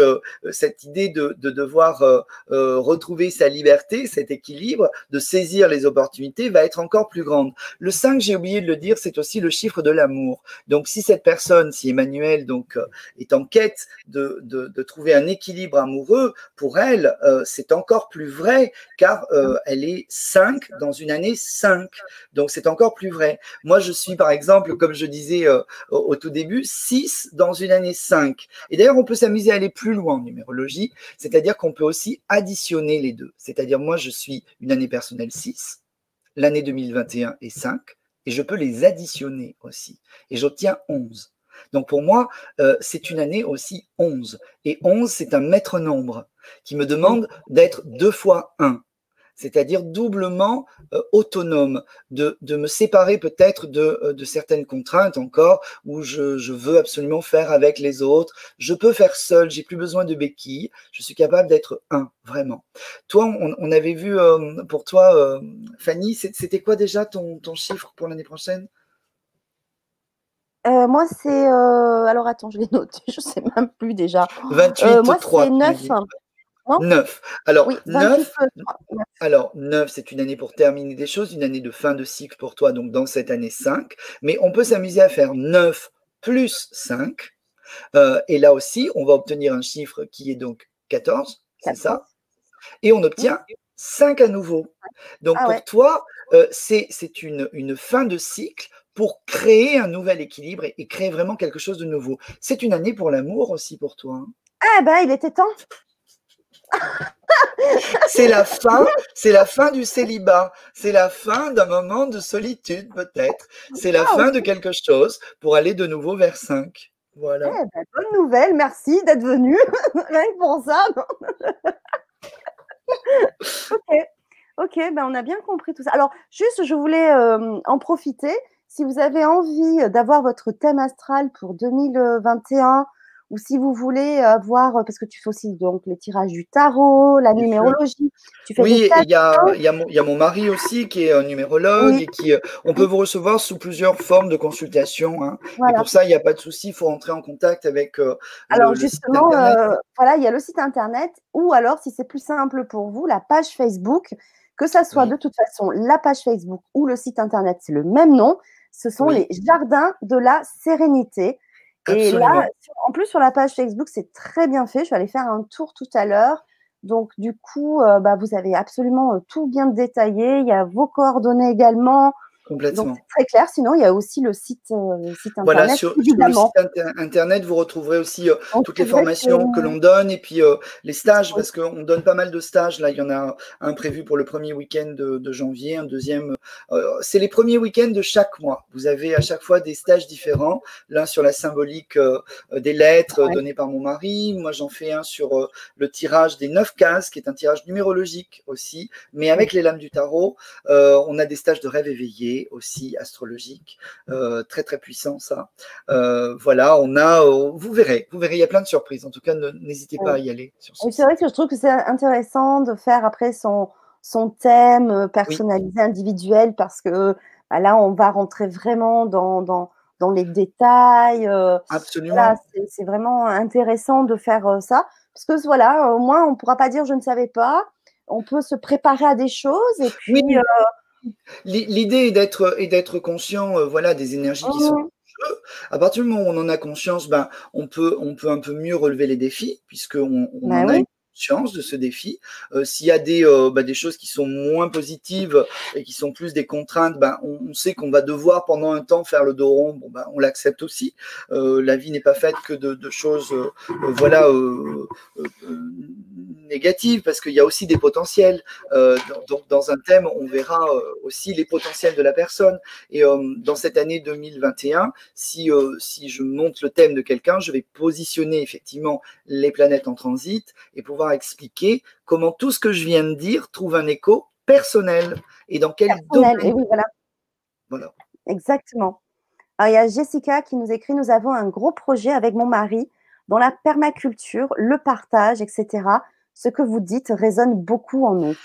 cette idée de, de devoir retrouver sa liberté, cet équilibre, de saisir les opportunités va être encore plus grande. Le 5, j'ai oublié de le dire, c'est aussi le chiffre de l'amour. Donc, si cette personne, si Emmanuel donc euh, est en quête de, trouver un équilibre amoureux, pour elle, euh, c'est encore plus vrai car euh, elle est 5 dans une année 5. Donc, c'est encore plus vrai. Moi, je suis par exemple, comme je disais au, tout début, 6 dans une année 5. Et d'ailleurs, on peut s'amuser à aller plus loin en numérologie, c'est-à-dire qu'on peut aussi additionner les deux. C'est-à-dire, moi, je suis une année personnelle 6, l'année 2021 est 5, et je peux les additionner aussi. Et j'obtiens 11. Donc pour moi, euh, c'est une année aussi 11. Et 11, c'est un maître nombre qui me demande d'être deux fois 1 c'est-à-dire doublement euh, autonome, de, de, me séparer peut-être de, euh, de, certaines contraintes encore, où je, je, veux absolument faire avec les autres. Je peux faire seul, j'ai plus besoin de béquilles, je suis capable d'être un, vraiment. Toi, on, on avait vu euh, pour toi, Fanny, c'était quoi déjà ton, ton chiffre pour l'année prochaine? Moi, c'est. alors, attends, je l'ai noté, je ne sais même plus déjà. 28, moi, c'est 9. 9. Alors, 9, alors, 9, c'est une année pour terminer des choses, une année de fin de cycle pour toi, donc dans cette année 5. Mais on peut s'amuser à faire 9 plus 5. Euh, et là aussi, on va obtenir un chiffre qui est donc 14, c'est ça? Et on obtient 5 à nouveau. Donc ah pour toi, euh, c'est une, une fin de cycle pour créer un nouvel équilibre et, créer vraiment quelque chose de nouveau. C'est une année pour l'amour aussi pour toi. Hein. Ah ben, il était temps c'est la fin, c'est la fin du célibat, c'est la fin d'un moment de solitude peut-être, c'est la fin de quelque chose pour aller de nouveau vers 5. Voilà. Eh ben, bonne nouvelle, merci d'être venu, rien que pour ça. ok, ok, ben on a bien compris tout ça. Alors, juste, je voulais euh, en profiter. Si vous avez envie d'avoir votre thème astral pour 2021, ou si vous voulez avoir, parce que tu fais aussi donc les tirages du tarot, la numérologie. Tu fais oui, il y a, y, y a, mon mari aussi qui est un numérologue et qui, on peut vous recevoir sous plusieurs formes de consultation. Hein. Et pour ça, il n'y a pas de souci, il faut entrer en contact avec. alors justement, voilà, il y a le site internet ou alors, si c'est plus simple pour vous, la page Facebook. Que ça soit de toute façon la page Facebook ou le site internet, c'est le même nom. Ce sont les jardins de la sérénité. Et là, en plus, sur la page Facebook, c'est très bien fait. Je suis allée faire un tour tout à l'heure. Donc, du coup, euh, bah, vous avez absolument euh, tout bien détaillé. Il y a vos coordonnées également. Complètement. Donc, très clair. Sinon, il y a aussi le site, euh, site internet. Voilà, sur, le site internet, vous retrouverez aussi euh, toutes les formations que, l'on donne et puis euh, les stages, parce qu'on donne pas mal de stages. Là, il y en a un prévu pour le premier week-end de, janvier, un deuxième. c'est les premiers week-ends de chaque mois. Vous avez à chaque fois des stages différents. L'un sur la symbolique des lettres données par mon mari. Moi, j'en fais un sur le tirage des neuf cases, qui est un tirage numérologique aussi, mais avec les lames du tarot. on a des stages de rêve éveillé aussi astrologique, euh, très très puissant ça. Euh, voilà, on a, euh, vous verrez, vous verrez, il y a plein de surprises. En tout cas, n'hésitez pas à y aller. c'est vrai que je trouve que c'est intéressant de faire après son, son thème personnalisé, individuel, parce que bah, là, on va rentrer vraiment dans, dans, dans les détails. Absolument. c'est vraiment intéressant de faire ça. Parce que voilà, au moins, on ne pourra pas dire je ne savais pas. On peut se préparer à des choses et puis L'idée est d'être et d'être conscient, euh, voilà, des énergies qui sont à partir du moment où on en a conscience, ben, on peut, on peut un peu mieux relever les défis, puisqu'on on bah en a conscience de ce défi. Euh, s'il y a des, euh, bah, des choses qui sont moins positives et qui sont plus des contraintes, ben, on, sait qu'on va devoir pendant un temps faire le dos rond. Bon, ben, on l'accepte aussi. la vie n'est pas faite que de, de choses, voilà négative parce qu'il y a aussi des potentiels. Euh, donc, dans un thème, on verra euh, aussi les potentiels de la personne. Et euh, dans cette année 2021, si, si je monte le thème de quelqu'un, je vais positionner effectivement les planètes en transit et pouvoir expliquer comment tout ce que je viens de dire trouve un écho personnel et dans quel domaine. oui, voilà. voilà. Exactement. Alors, il y a Jessica qui nous écrit Nous avons un gros projet avec mon mari dans la permaculture, le partage, etc ce que vous dites résonne beaucoup en nous.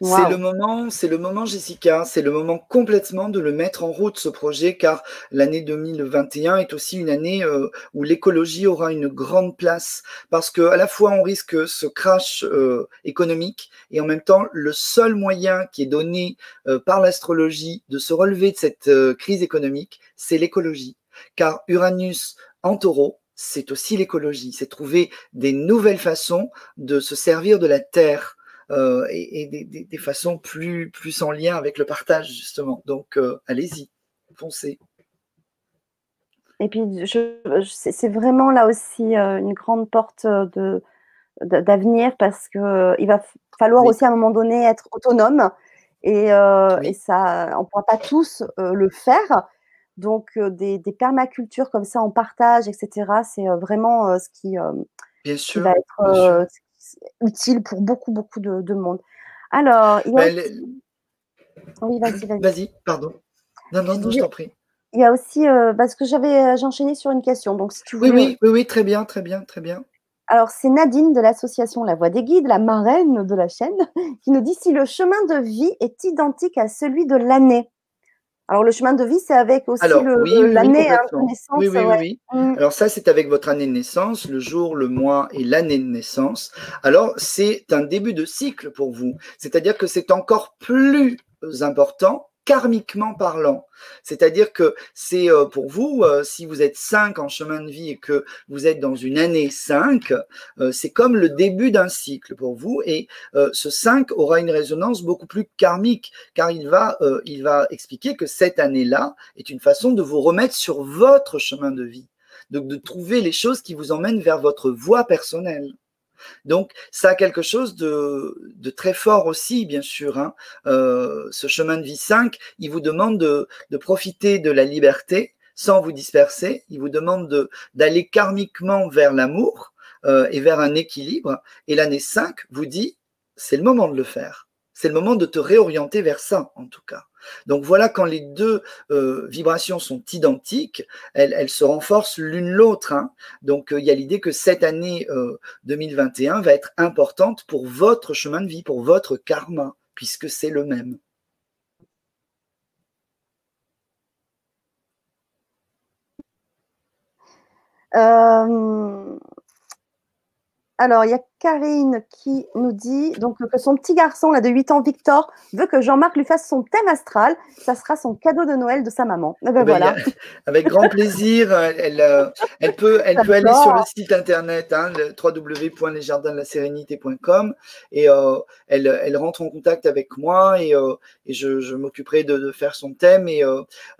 C'est le moment, c'est le moment, Jessica, c'est le moment complètement de le mettre en route ce projet, car l'année 2021 est aussi une année euh, où l'écologie aura une grande place, parce que à la fois on risque ce crash euh, économique et en même temps le seul moyen qui est donné euh, par l'astrologie de se relever de cette crise économique, c'est l'écologie, car Uranus en Taureau c'est aussi l'écologie, c'est trouver des nouvelles façons de se servir de la terre euh, et, des, façons plus, plus en lien avec le partage, justement. Donc, euh, allez-y, foncez. Et puis, c'est vraiment là aussi euh, une grande porte de, d'avenir parce qu'il va falloir aussi à un moment donné être autonome et, et ça, on ne pourra pas tous le faire. Donc, des, permacultures comme ça en partage, etc., c'est vraiment ce qui, va être utile pour beaucoup, beaucoup de, monde. Alors, il y a... Oui, vas-y, vas-y. Vas-y, pardon. Non, non, non, je t'en prie. Il y a aussi, parce que j'avais, j'ai sur une question. Donc, si tu oui, oui, oui, oui, très bien, très bien, très bien. Alors, c'est Nadine de l'association La Voix des Guides, la marraine de la chaîne, qui nous dit si le chemin de vie est identique à celui de l'année. Alors, le chemin de vie, c'est avec aussi l'année hein, de naissance. Oui, oui, oui. Mm. Alors, ça, c'est avec votre année de naissance, le jour, le mois et l'année de naissance. Alors, c'est un début de cycle pour vous. C'est-à-dire que c'est encore plus important karmiquement parlant. C'est-à-dire que c'est euh, pour vous, euh, si vous êtes 5 en chemin de vie et que vous êtes dans une année 5, euh, c'est comme le début d'un cycle pour vous et ce 5 aura une résonance beaucoup plus karmique car il va, il va expliquer que cette année-là est une façon de vous remettre sur votre chemin de vie, donc de trouver les choses qui vous emmènent vers votre voie personnelle. Donc, ça a quelque chose de, très fort aussi, bien sûr. Hein. Euh, ce chemin de vie 5, il vous demande de, profiter de la liberté sans vous disperser. Il vous demande d'aller karmiquement vers l'amour euh, et vers un équilibre. Et l'année 5 vous dit, c'est le moment de le faire. C'est le moment de te réorienter vers ça, en tout cas. Donc voilà, quand les deux euh, vibrations sont identiques, elles, se renforcent l'une l'autre. Hein. Donc euh, il y a l'idée que cette année 2021 euh, va être importante pour votre chemin de vie, pour votre karma, puisque c'est le même. Alors, il y a Karine qui nous dit donc que son petit garçon là de 8 ans, Victor, veut que Jean-Marc lui fasse son thème astral. Ça sera son cadeau de Noël de sa maman. Eh ben, eh ben, voilà. avec grand plaisir. Elle, euh, elle peut, elle peut aller sur le site internet hein, www.lesjardinslasérénité.com et euh, elle, elle rentre en contact avec moi et, euh, et je, je m'occuperai de, de, faire son thème. Et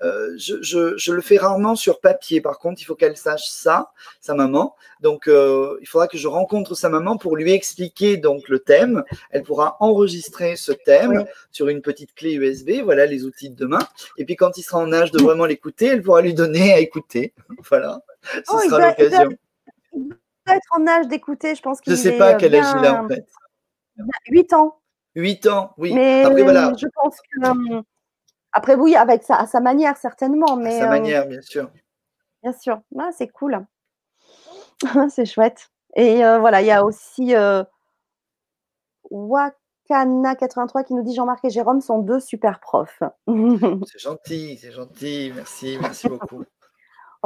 je, je, je le fais rarement sur papier. Par contre, il faut qu'elle sache ça, sa maman. Donc, il faudra que je rencontre sa maman pour lui expliquer donc le thème. Elle pourra enregistrer ce thème sur une petite clé USB. Voilà les outils de demain. Et puis quand il sera en âge de vraiment l'écouter, elle pourra lui donner à écouter. Voilà. Ce oh, sera l'occasion. Il doit être en âge d'écouter, je pense qu'il Je ne sais pas quel âge il a en fait. 8 ans. 8 ans, oui. Mais Après, voilà. je pense que. Euh, après, oui, avec sa, à sa manière, certainement. Mais, à sa manière, bien sûr. Bien sûr. Ah, c'est cool. c'est chouette. Et euh, voilà, il y a aussi euh, Wakana83 qui nous dit Jean-Marc et Jérôme sont deux super profs. c'est gentil, c'est gentil. Merci, merci beaucoup.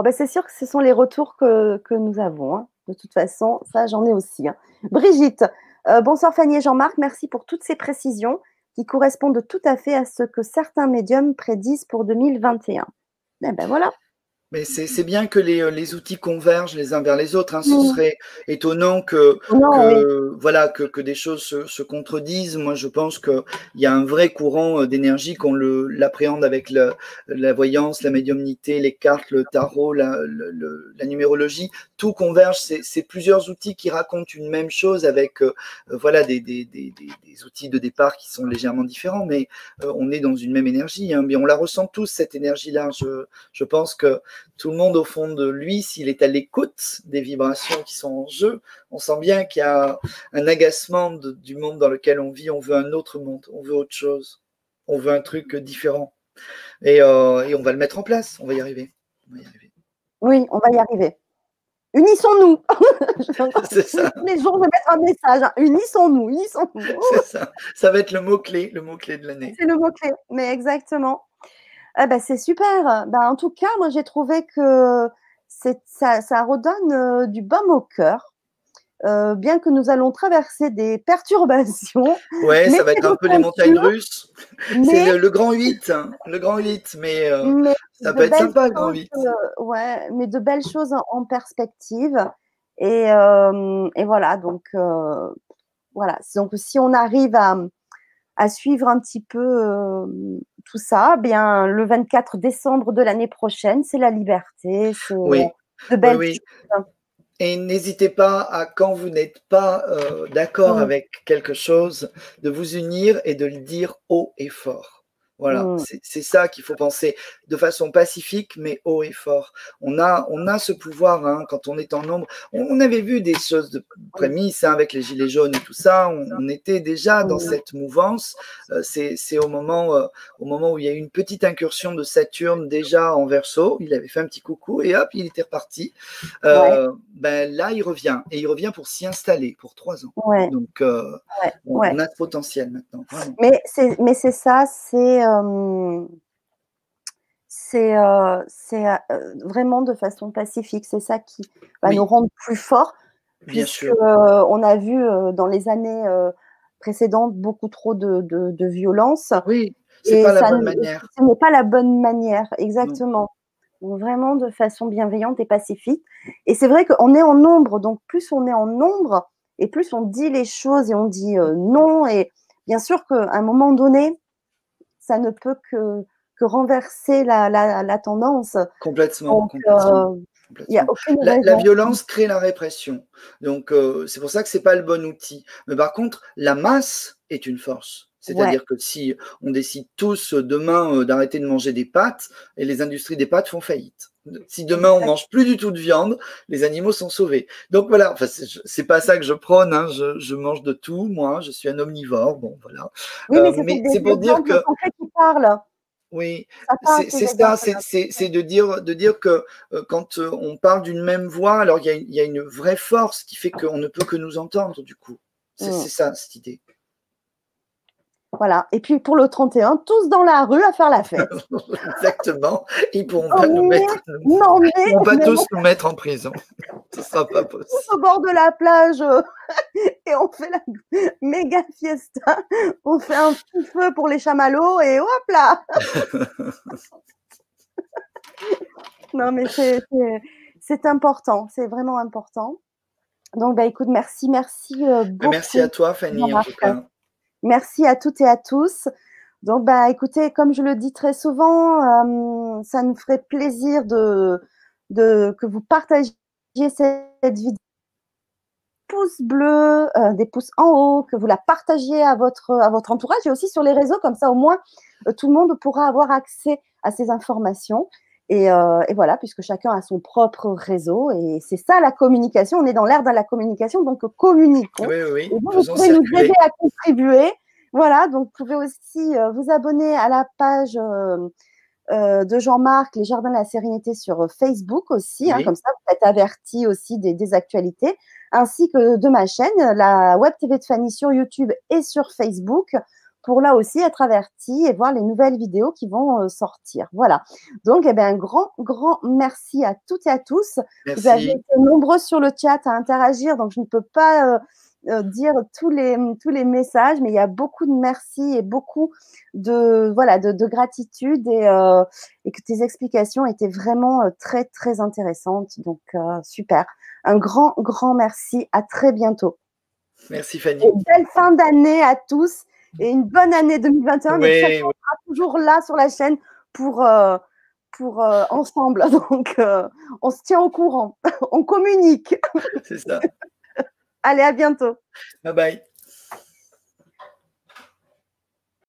Oh ben, c'est sûr que ce sont les retours que, nous avons. Hein. De toute façon, ça, j'en ai aussi. Hein. Brigitte, euh, bonsoir Fanny et Jean-Marc. Merci pour toutes ces précisions qui correspondent tout à fait à ce que certains médiums prédisent pour 2021. Eh ben voilà. Mais c'est bien que les, euh, les, outils convergent les uns vers les autres. Hein. Ce serait étonnant que, voilà, que, que, des choses se, se, contredisent. Moi, je pense qu'il y a un vrai courant euh, d'énergie qu'on l'appréhende avec la voyance, la médiumnité, les cartes, le tarot, la, la numérologie. Tout converge. C'est plusieurs outils qui racontent une même chose avec euh, voilà, des, outils de départ qui sont légèrement différents, mais on est dans une même énergie. Hein. Mais on la ressent tous, cette énergie-là. Je, je pense que tout le monde au fond de lui, s'il est à l'écoute des vibrations qui sont en jeu, on sent bien qu'il y a un agacement du monde dans lequel on vit. On veut un autre monde, on veut autre chose, on veut un truc différent. Et, euh, on va le mettre en place, on va y arriver. Oui, on va y arriver. Unissons-nous. Les jours, de mettre un message. Hein. Unissons-nous, unissons-nous. C'est ça. Ça va être le mot-clé, le mot-clé de l'année. C'est le mot-clé, mais exactement. Ah bah, c'est super. Bah, en tout cas, moi, j'ai trouvé que ça, ça, redonne euh, du baume au cœur. Euh, bien que nous allons traverser des perturbations. Ouais, ça va être un peu les montagnes russes. C'est le, grand 8, hein, le grand 8, mais, euh, ça peut être sympa, le grand 8. ouais, mais de belles choses en, perspective. Et, et, voilà, donc, voilà. Donc, si on arrive à, à suivre un petit peu tout ça, eh bien le 24 décembre de l'année prochaine, c'est la liberté, c'est de belles oui, Et n'hésitez pas à, quand vous n'êtes pas d'accord mmh. avec quelque chose, de vous unir et de le dire haut et fort. Voilà, mmh. c'est ça qu'il faut penser de façon pacifique, mais haut et fort. On a, on a ce pouvoir hein, quand on est en nombre. On, avait vu des choses de prémices hein, avec les gilets jaunes et tout ça. On, était déjà dans mmh. cette mouvance. Euh, c'est au moment, euh, au moment où il y a eu une petite incursion de Saturne déjà en Verseau. Il avait fait un petit coucou et hop, il était reparti. Euh, ben là, il revient et il revient pour s'y installer pour trois ans. Donc, on, a ce potentiel maintenant. Mais c'est, mais c'est ça, c'est c'est euh, euh, vraiment de façon pacifique. C'est ça qui va nous rendre plus forts. Euh, on a vu dans les années précédentes beaucoup trop de, de, violence. Oui, c'est pas la bonne manière. Ce n'est pas la bonne manière, exactement. vraiment de façon bienveillante et pacifique. Et c'est vrai qu'on est en nombre, donc plus on est en nombre et plus on dit les choses et on dit non. Et bien sûr qu'à un moment donné, ça ne peut que, que renverser la, la, tendance. Complètement. Euh, la, violence crée la répression. Donc, euh, c'est pour ça que ce n'est pas le bon outil. Mais par contre, la masse est une force. C'est-à-dire que si on décide tous demain euh, d'arrêter de manger des pâtes, et les industries des pâtes font faillite. Si demain on mange plus du tout de viande, les animaux sont sauvés. Donc voilà, enfin, c'est pas ça que je prône. Hein. Je, mange de tout, moi. Je suis un omnivore. Bon, voilà. mais c'est pour dire que. Oui, c'est ça, c'est de dire, de dire que euh, quand euh, on parle d'une même voix, alors il y, y, a une vraie force qui fait qu'on ne peut que nous entendre du coup. C'est mmh. ça, cette idée. Voilà. Et puis pour le 31, tous dans la rue à faire la fête. Exactement. Ils pourront pas nous mettre. Non, mais, Ils pas tous nous mettre en prison. Ce sera pas possible. Au bord de la plage euh, et on fait la méga fiesta. On fait un petit feu pour les chamallows et hop là. non mais c'est important. C'est vraiment important. Donc bah écoute, merci, merci euh, beaucoup. Merci à toi, Fanny. En tout cas. Merci à toutes et à tous. Donc, bah, écoutez, comme je le dis très souvent, euh, ça nous ferait plaisir de, que vous partagiez cette vidéo. Pouce bleu, euh, des pouces en haut, que vous la partagiez à votre, à votre entourage et aussi sur les réseaux, comme ça au moins euh, tout le monde pourra avoir accès à ces informations. Et, et, voilà, puisque chacun a son propre réseau. Et c'est ça la communication. On est dans l'ère de la communication, donc communiquons. Oui, oui. Et vous, vous pouvez nous aider à contribuer. Voilà, donc vous pouvez aussi euh, vous abonner à la page euh, euh, de Jean-Marc, Les Jardins de la Sérénité sur Facebook aussi. Hein, comme ça, vous êtes avertis aussi des, des, actualités, ainsi que de ma chaîne, la Web TV de Fanny sur YouTube et sur Facebook pour là aussi être averti et voir les nouvelles vidéos qui vont euh, sortir. Voilà. Donc, eh bien, un grand, grand merci à toutes et à tous. Merci. Vous avez été nombreux sur le chat à interagir, donc je ne peux pas euh, euh, dire tous les, tous les messages, mais il y a beaucoup de merci et beaucoup de, voilà, de, de gratitude et, euh, et, que tes explications étaient vraiment très, très intéressantes. Donc, super. Un grand, grand merci. À très bientôt. Merci Fanny. Et belle fin d'année à tous et une bonne année 2021. Oui, mais on sera toujours là sur la chaîne pour, euh, pour euh, ensemble. Donc, euh, on se tient au courant. on communique. C'est ça. Allez, à bientôt. Bye bye.